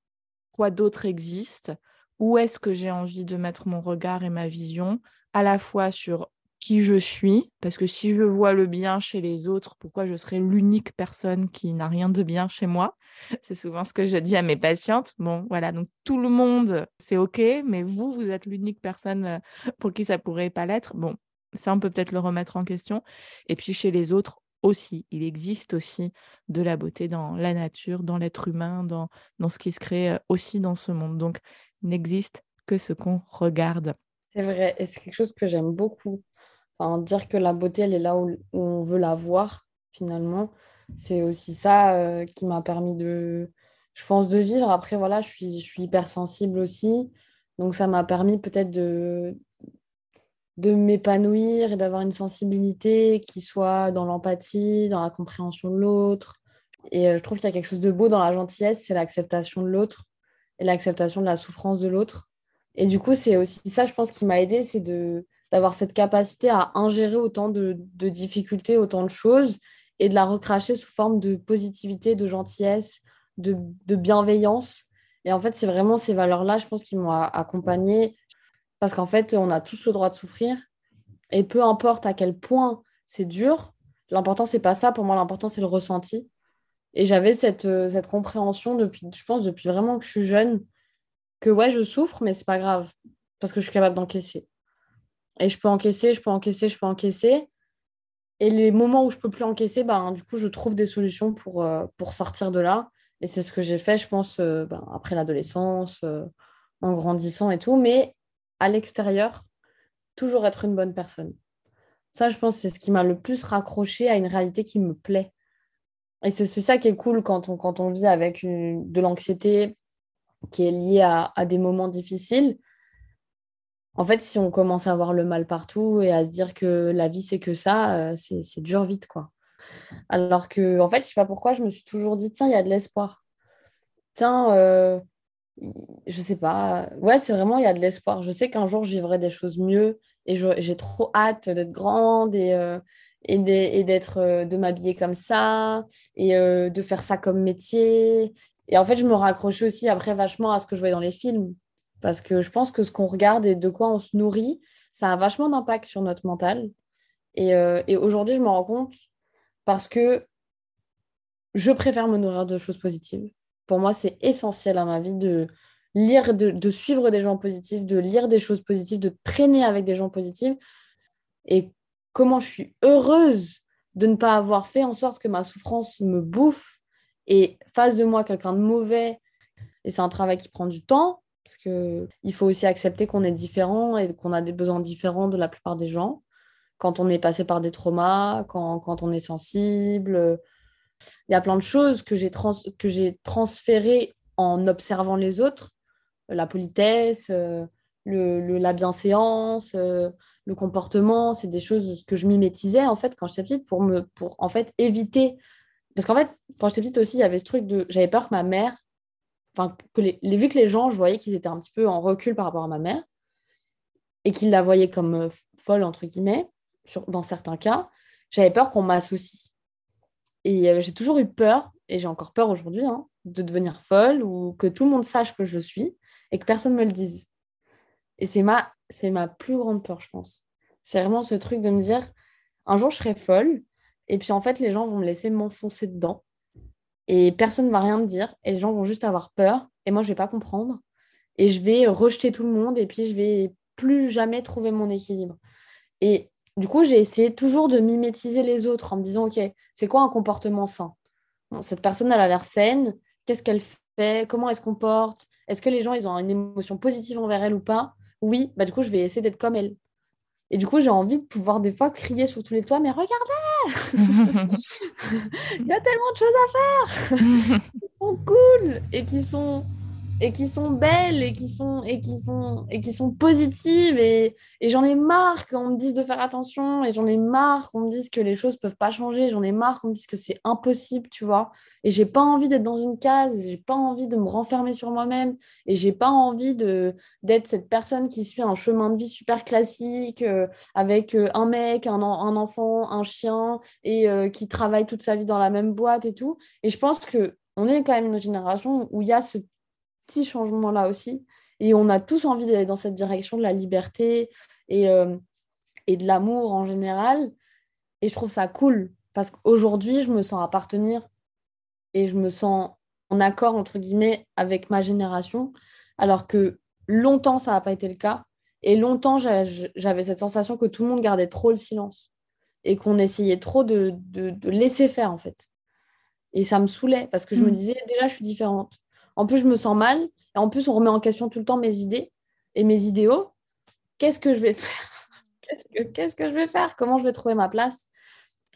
quoi d'autre existe? Où est-ce que j'ai envie de mettre mon regard et ma vision, à la fois sur qui je suis, parce que si je vois le bien chez les autres, pourquoi je serais l'unique personne qui n'a rien de bien chez moi? *laughs* C'est souvent ce que je dis à mes patientes. Bon, voilà, donc tout le monde, c'est OK, mais vous, vous êtes l'unique personne pour qui ça pourrait pas l'être. Bon, ça, on peut peut-être le remettre en question. Et puis chez les autres aussi, il existe aussi de la beauté dans la nature, dans l'être humain, dans, dans ce qui se crée aussi dans ce monde. Donc, n'existe que ce qu'on regarde. C'est vrai, et c'est quelque chose que j'aime beaucoup. Enfin, dire que la beauté, elle est là où, on veut la voir, finalement. C'est aussi ça qui m'a permis de, je pense, de vivre. Après, voilà, je suis, je suis hypersensible aussi. Donc, ça m'a permis peut-être de, de m'épanouir et d'avoir une sensibilité qui soit dans l'empathie, dans la compréhension de l'autre. Et euh, je trouve qu'il y a quelque chose de beau dans la gentillesse, c'est l'acceptation de l'autre et l'acceptation de la souffrance de l'autre. Et du coup, c'est aussi ça, je pense, qui m'a aidé, c'est d'avoir cette capacité à ingérer autant de, difficultés, autant de choses, et de la recracher sous forme de positivité, de gentillesse, de, de bienveillance. Et en fait, c'est vraiment ces valeurs-là, je pense, qui m'ont accompagnée parce qu'en fait, on a tous le droit de souffrir. Et peu importe à quel point c'est dur, l'important, c'est pas ça. Pour moi, l'important, c'est le ressenti. Et j'avais cette, euh, cette compréhension depuis, je pense, depuis vraiment que je suis jeune, que ouais, je souffre, mais c'est pas grave, parce que je suis capable d'encaisser. Et je peux encaisser, je peux encaisser, je peux encaisser. Et les moments où je peux plus encaisser, ben, du coup, je trouve des solutions pour, euh, pour sortir de là. Et c'est ce que j'ai fait, je pense, euh, ben, après l'adolescence, en grandissant et tout. Mais à l'extérieur, toujours être une bonne personne. Ça, je pense, c'est ce qui m'a le plus raccroché à une réalité qui me plaît. Et c'est ça qui est cool quand on, quand on vit avec de l'anxiété qui est liée à, des moments difficiles. En fait, si on commence à avoir le mal partout et à se dire que la vie, c'est que ça, euh, c'est dur vite, quoi. Alors que, en fait, je sais pas pourquoi, je me suis toujours dit, tiens, il y a de l'espoir. Tiens, euh, je sais pas. Ouais, c'est vraiment, il y a de l'espoir. Je sais qu'un jour, je vivrai des choses mieux et j'ai trop hâte d'être grande et, euh, et d'être, euh, de m'habiller comme ça et euh, de faire ça comme métier. Et en fait, je me raccroche aussi après vachement à ce que je voyais dans les films. Parce que je pense que ce qu'on regarde et de quoi on se nourrit, ça a vachement d'impact sur notre mental. Et, et aujourd'hui, je me rends compte parce que je préfère me nourrir de choses positives pour moi, c'est essentiel à ma vie de lire, de, suivre des gens positifs, de lire des choses positives, de traîner avec des gens positifs. Et comment je suis heureuse de ne pas avoir fait en sorte que ma souffrance me bouffe et fasse de moi quelqu'un de mauvais. Et c'est un travail qui prend du temps, parce qu'il faut aussi accepter qu'on est différent et qu'on a des besoins différents de la plupart des gens. Quand on est passé par des traumas, quand, quand on est sensible, il y a plein de choses que j'ai trans transférées en observant les autres, la politesse, euh, le, la bienséance, euh, le comportement, c'est des choses que je mimétisais en fait quand j'étais petite pour me pour en fait éviter. Parce qu'en fait quand j'étais petite aussi il y avait ce truc de j'avais peur que ma mère enfin que les, vu que les gens je voyais qu'ils étaient un petit peu en recul par rapport à ma mère et qu'ils la voyaient comme euh, folle entre guillemets dans certains cas j'avais peur qu'on m'associe et euh, j'ai toujours eu peur, et j'ai encore peur aujourd'hui, hein, de devenir folle ou que tout le monde sache que je suis et que personne ne me le dise. Et c'est ma, c'est ma plus grande peur, je pense. C'est vraiment ce truc de me dire, un jour je serai folle, et puis en fait les gens vont me laisser m'enfoncer dedans, et personne ne va rien me dire, et les gens vont juste avoir peur, et moi je vais pas comprendre, et je vais rejeter tout le monde, et puis je vais plus jamais trouver mon équilibre. Et du coup, j'ai essayé toujours de mimétiser les autres en me disant, OK, c'est quoi un comportement sain? Cette personne, elle a l'air saine. Qu'est-ce qu'elle fait? Comment elle se comporte? Est-ce que les gens, ils ont une émotion positive envers elle ou pas? Oui, bah, du coup, je vais essayer d'être comme elle. Et du coup, j'ai envie de pouvoir des fois crier sur tous les toits, mais regardez! *laughs* *laughs* Il y a tellement de choses à faire! *laughs* Qui sont cool et qui sont et qui sont belles et qui sont et qui sont et qui sont positives. Et, et j'en ai marre qu'on me dise de faire attention et j'en ai marre qu'on me dise que les choses peuvent pas changer. J'en ai marre qu'on me dise que c'est impossible tu vois. Et j'ai pas envie d'être dans une case j'ai pas envie de me renfermer sur moi-même et j'ai pas envie de d'être cette personne qui suit un chemin de vie super classique euh, avec euh, un mec un, enfant un chien et euh, qui travaille toute sa vie dans la même boîte et tout. Et je pense que on est quand même une génération où il y a ce changement-là aussi. Et on a tous envie d'aller dans cette direction de la liberté et, euh, et de l'amour en général. Et je trouve ça cool parce qu'aujourd'hui, je me sens appartenir et je me sens en accord, entre guillemets, avec ma génération. Alors que longtemps, ça n'a pas été le cas. Et longtemps, j'avais cette sensation que tout le monde gardait trop le silence et qu'on essayait trop de, de, laisser faire, en fait. Et ça me saoulait parce que je me mm. disais, déjà, je suis différente. En plus, je me sens mal. Et en plus, on remet en question tout le temps mes idées et mes idéaux. Qu'est-ce que je vais faire? *laughs* Qu'est-ce que, je vais faire? Comment je vais trouver ma place?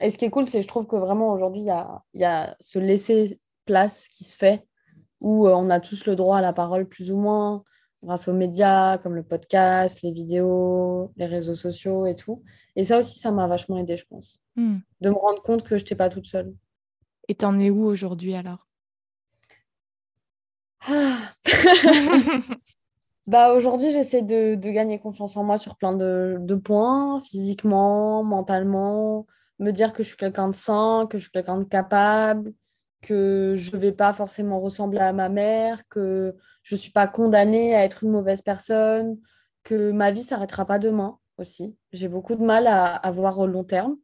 Et ce qui est cool, c'est que je trouve que vraiment aujourd'hui, il y a, y a ce laisser place qui se fait où euh, on a tous le droit à la parole plus ou moins grâce aux médias comme le podcast, les vidéos, les réseaux sociaux et tout. Et ça aussi, ça m'a vachement aidé, je pense. Hmm. De me rendre compte que je n'étais pas toute seule. Et t'en es où aujourd'hui alors? Ah. bah aujourd'hui, j'essaie de, gagner confiance en moi sur plein de, points, physiquement, mentalement, me dire que je suis quelqu'un de sain, que je suis quelqu'un de capable, que je ne vais pas forcément ressembler à ma mère, que je ne suis pas condamnée à être une mauvaise personne, que ma vie s'arrêtera pas demain aussi. J'ai beaucoup de mal à, à voir au long terme.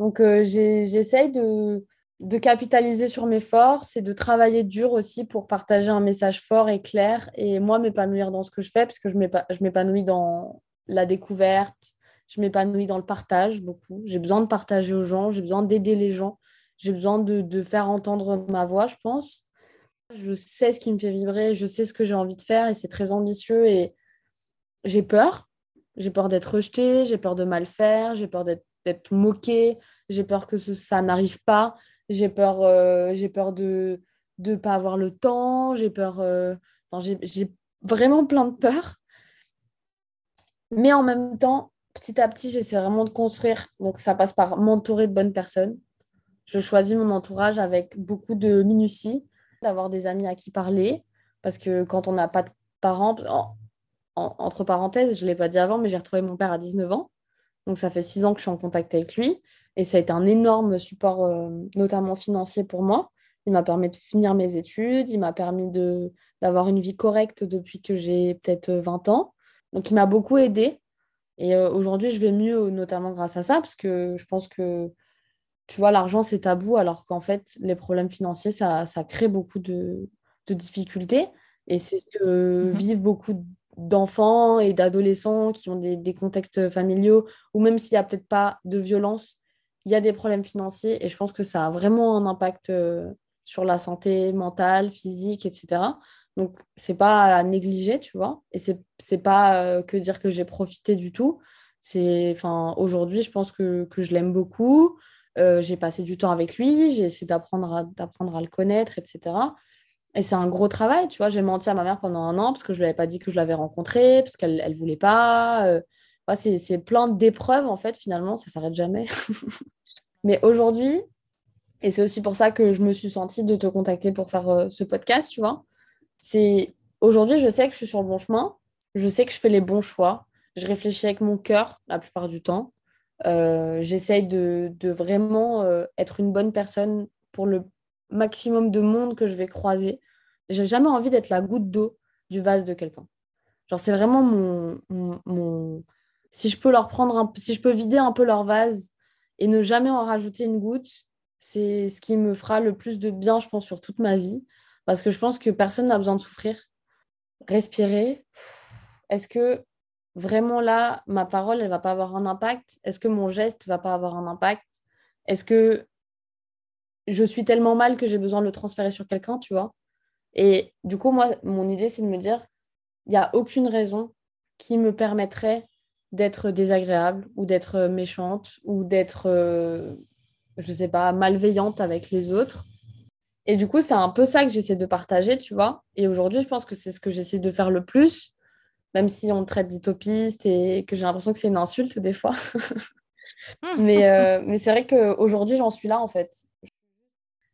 Donc euh, j'essaye de, de capitaliser sur mes forces et de travailler dur aussi pour partager un message fort et clair et moi m'épanouir dans ce que je fais parce que je m'épanouis dans la découverte, je m'épanouis dans le partage beaucoup. J'ai besoin de partager aux gens, j'ai besoin d'aider les gens, j'ai besoin de, faire entendre ma voix, je pense. Je sais ce qui me fait vibrer, je sais ce que j'ai envie de faire et c'est très ambitieux et j'ai peur. J'ai peur d'être rejetée, j'ai peur de mal faire, j'ai peur d'être moquée, j'ai peur que ça n'arrive pas, j'ai peur, euh, j'ai peur de ne pas avoir le temps, j'ai peur, euh, j'ai vraiment plein de peurs. Mais en même temps, petit à petit, j'essaie vraiment de construire. Donc ça passe par m'entourer de bonnes personnes. Je choisis mon entourage avec beaucoup de minutie, d'avoir des amis à qui parler. Parce que quand on n'a pas de parents, entre parenthèses, je ne l'ai pas dit avant, mais j'ai retrouvé mon père à 19 ans. Donc ça fait six ans que je suis en contact avec lui. Et ça a été un énorme support, euh, notamment financier pour moi. Il m'a permis de finir mes études, il m'a permis d'avoir une vie correcte depuis que j'ai peut-être 20 ans. Donc il m'a beaucoup aidé. Et euh, aujourd'hui, je vais mieux, notamment grâce à ça, parce que je pense que, tu vois, l'argent, c'est tabou, alors qu'en fait, les problèmes financiers, ça, ça crée beaucoup de, de difficultés. Et c'est ce que mmh vivent beaucoup d'enfants et d'adolescents qui ont des, contextes familiaux, ou même s'il n'y a peut-être pas de violence, il y a des problèmes financiers et je pense que ça a vraiment un impact euh, sur la santé mentale, physique, etc. Donc, c'est pas à négliger, tu vois. Et c'est n'est pas euh, que dire que j'ai profité du tout. C'est, aujourd'hui, je pense que, que je l'aime beaucoup. Euh, j'ai passé du temps avec lui, j'ai essayé d'apprendre à, d'apprendre à le connaître, etc. Et c'est un gros travail, tu vois. J'ai menti à ma mère pendant un an parce que je ne lui avais pas dit que je l'avais rencontré, parce qu'elle ne voulait pas c'est plein d'épreuves, en fait, finalement, ça s'arrête jamais. *laughs* Mais aujourd'hui, et c'est aussi pour ça que je me suis sentie de te contacter pour faire euh, ce podcast, tu vois, c'est aujourd'hui, je sais que je suis sur le bon chemin, je sais que je fais les bons choix, je réfléchis avec mon cœur la plupart du temps. Euh, j'essaye de, vraiment euh, être une bonne personne pour le maximum de monde que je vais croiser. J'ai jamais envie d'être la goutte d'eau du vase de quelqu'un. Genre, c'est vraiment mon, mon, si je peux leur prendre si je peux vider un peu leur vase et ne jamais en rajouter une goutte, c'est ce qui me fera le plus de bien, je pense, sur toute ma vie. Parce que je pense que personne n'a besoin de souffrir. Respirer. Est-ce que vraiment là, ma parole, elle va pas avoir un impact? Est-ce que mon geste va pas avoir un impact? Est-ce que je suis tellement mal que j'ai besoin de le transférer sur quelqu'un, tu vois Et du coup, moi, mon idée, c'est de me dire, il n'y a aucune raison qui me permettrait d'être désagréable ou d'être méchante ou d'être, euh, je sais pas, malveillante avec les autres. Et du coup, c'est un peu ça que j'essaie de partager, tu vois. Et aujourd'hui, je pense que c'est ce que j'essaie de faire le plus, même si on me traite d'utopiste et que j'ai l'impression que c'est une insulte des fois. *laughs* mais euh, mais c'est vrai qu'aujourd'hui, j'en suis là, en fait.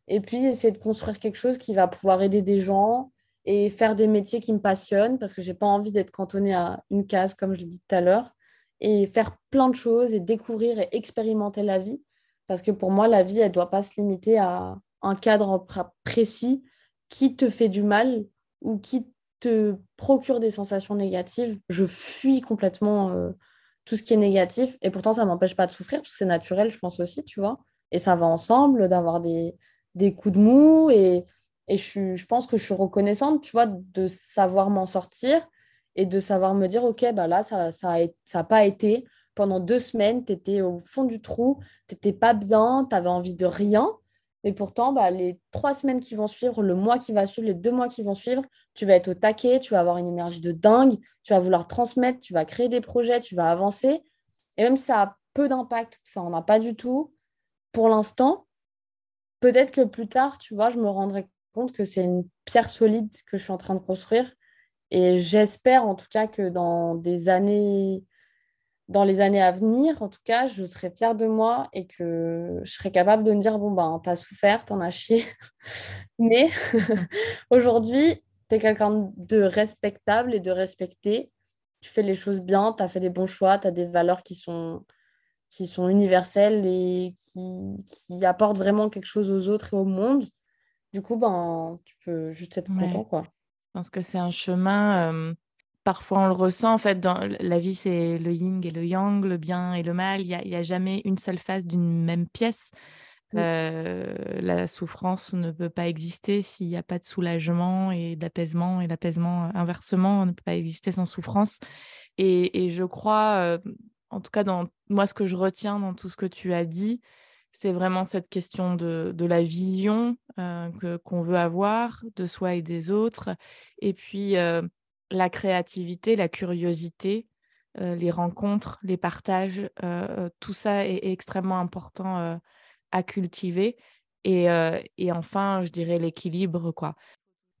Et puis, essayer de construire quelque chose qui va pouvoir aider des gens et faire des métiers qui me passionnent, parce que j'ai pas envie d'être cantonnée à une case, comme je l'ai dit tout à l'heure, et faire plein de choses et découvrir et expérimenter la vie. Parce que pour moi, la vie, elle doit pas se limiter à un cadre précis qui te fait du mal ou qui te procure des sensations négatives. Je fuis complètement euh, tout ce qui est négatif. Et pourtant, ça ne m'empêche pas de souffrir, parce que c'est naturel, je pense aussi, tu vois. Et ça va ensemble, d'avoir des, des coups de mou. Et, et je, je, pense que je suis reconnaissante, tu vois, de savoir m'en sortir et de savoir me dire, OK, bah là, ça n'a ça, ça pas été. Pendant deux semaines, tu étais au fond du trou, tu n'étais pas bien, tu avais envie de rien. Mais pourtant, bah, les trois semaines qui vont suivre, le mois qui va suivre, les deux mois qui vont suivre, tu vas être au taquet, tu vas avoir une énergie de dingue, tu vas vouloir transmettre, tu vas créer des projets, tu vas avancer. Et même si ça a peu d'impact, ça n'en a pas du tout, pour l'instant, peut-être que plus tard, tu vois, je me rendrai compte que c'est une pierre solide que je suis en train de construire. Et j'espère en tout cas que dans les années à venir, en tout cas, je serai fière de moi et que je serai capable de me dire bon, ben, t'as souffert, t'en as chié. *laughs* Mais *laughs* aujourd'hui, t'es quelqu'un de respectable et de respecté. Tu fais les choses bien, tu as fait les bons choix, tu as des valeurs qui sont, qui sont universelles et qui, qui, apportent vraiment quelque chose aux autres et au monde. Du coup, ben, tu peux juste être content. Quoi. Je pense que c'est un chemin. Euh, parfois on le ressent en fait dans la vie c'est le yin et le yang le bien et le mal il n'y a, a, jamais une seule face d'une même pièce euh, la souffrance ne peut pas exister s'il n'y a pas de soulagement et d'apaisement et l'apaisement inversement ne peut pas exister sans souffrance et, et je crois euh, en tout cas moi ce que je retiens dans tout ce que tu as dit c'est vraiment cette question de, la vision que qu'on veut avoir de soi et des autres et puis la créativité, la curiosité, euh, les rencontres, les partages, euh, euh, tout ça est, extrêmement important à cultiver. Et, et, enfin, je dirais l'équilibre, quoi.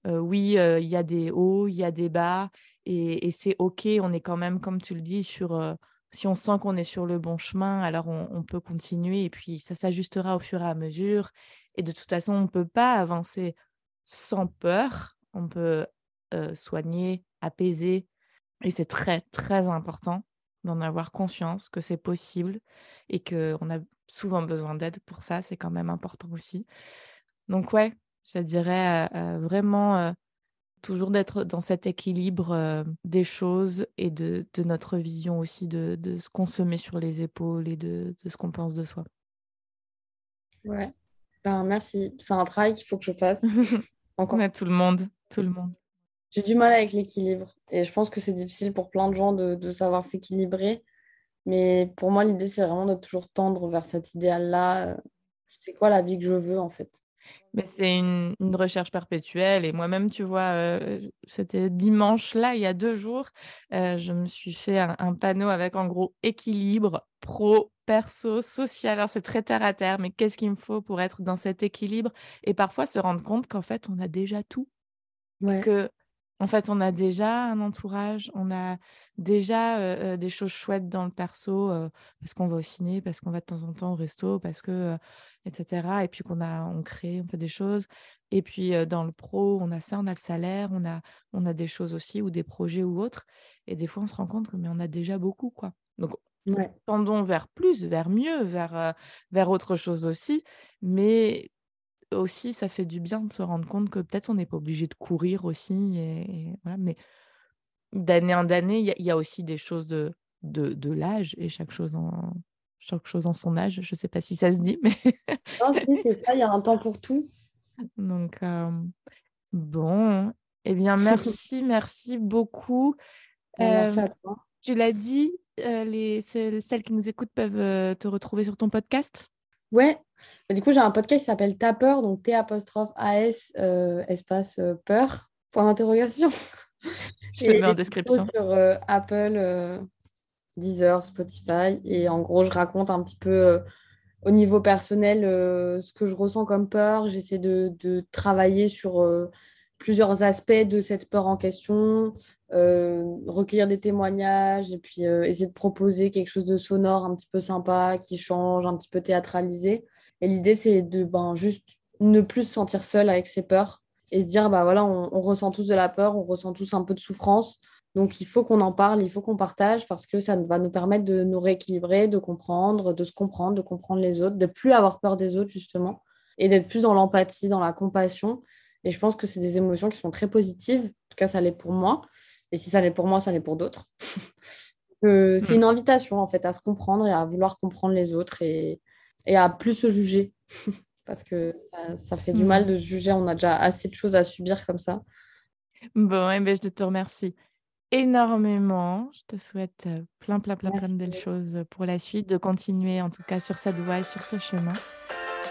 oui, il y a des hauts, il y a des bas, et, c'est OK, on est quand même, comme tu le dis, sur... si on sent qu'on est sur le bon chemin, alors on, peut continuer, et puis ça s'ajustera au fur et à mesure. Et de toute façon, on ne peut pas avancer sans peur. On peut soigner, apaiser. Et c'est très, très important d'en avoir conscience que c'est possible et qu'on a souvent besoin d'aide pour ça. C'est quand même important aussi. Donc, ouais, je dirais vraiment toujours d'être dans cet équilibre des choses et de, de, notre vision aussi de, de ce qu'on se met sur les épaules et de, de ce qu'on pense de soi. Ouais, ben, merci. C'est un travail qu'il faut que je fasse. *laughs* Encore. tout le monde, tout le monde. J'ai du mal avec l'équilibre et je pense que c'est difficile pour plein de gens de, de savoir s'équilibrer. Mais pour moi, l'idée, c'est vraiment de toujours tendre vers cet idéal-là. C'est quoi la vie que je veux, en fait? Mais c'est une, une, recherche perpétuelle. Et moi-même, tu vois, euh, c'était dimanche, là, il y a deux jours, euh, je me suis fait un, un, panneau avec en gros équilibre pro, perso, social. Alors, c'est très terre à terre, mais qu'est-ce qu'il me faut pour être dans cet équilibre? Et parfois se rendre compte qu'en fait, on a déjà tout. Ouais. Que en fait, on a déjà un entourage, on a déjà des choses chouettes dans le perso, parce qu'on va au ciné, parce qu'on va de temps en temps au resto, parce que, etc. Et puis qu'on a, on crée, on fait des choses. Et puis dans le pro, on a ça, on a le salaire, on a, on a des choses aussi ou des projets ou autres. Et des fois, on se rend compte que mais on a déjà beaucoup, quoi. Donc, ouais. tendons vers plus, vers mieux, vers, vers autre chose aussi. Mais aussi, ça fait du bien de se rendre compte que peut-être on n'est pas obligé de courir aussi. Et, voilà. Mais d'année en année, il y, y, a aussi des choses de, de, de l'âge et chaque chose, en, chaque chose en son âge. Je ne sais pas si ça se dit, mais. non, si, c'est ça, il y a un temps pour tout. *laughs* Donc, euh, bon, eh bien, *laughs* merci, merci beaucoup. merci à toi. Tu l'as dit, les, celles qui nous écoutent peuvent te retrouver sur ton podcast? Ouais, bah, du coup, j'ai un podcast qui s'appelle Tapeur, donc T apostrophe AS euh, espace euh, peur, point d'interrogation. Mets en description. Sur euh, Apple Deezer, Spotify. Et en gros, je raconte un petit peu au niveau personnel ce que je ressens comme peur. J'essaie de, de, travailler sur plusieurs aspects de cette peur en question, euh, recueillir des témoignages et puis euh, essayer de proposer quelque chose de sonore un petit peu sympa, qui change, un petit peu théâtralisé. Et l'idée, c'est de ben, juste ne plus se sentir seul avec ses peurs et se dire, bah voilà, on, on, ressent tous de la peur, on ressent tous un peu de souffrance. Donc, il faut qu'on en parle, il faut qu'on partage parce que ça va nous permettre de nous rééquilibrer, de comprendre, de se comprendre, de comprendre les autres, de plus avoir peur des autres, justement, et d'être plus dans l'empathie, dans la compassion et je pense que c'est des émotions qui sont très positives. En tout cas, ça l'est pour moi. Et si ça l'est pour moi, ça l'est pour d'autres. *laughs* c'est une invitation, en fait, à se comprendre et à vouloir comprendre les autres et, et à plus se juger. *laughs* Parce que ça, ça fait du mm. mal de se juger. On a déjà assez de choses à subir comme ça. Bon, eh ben, je te remercie énormément. Je te souhaite euh, plein, plein, plein, plein de belles choses pour la suite, de continuer en tout cas sur cette voie et sur ce chemin.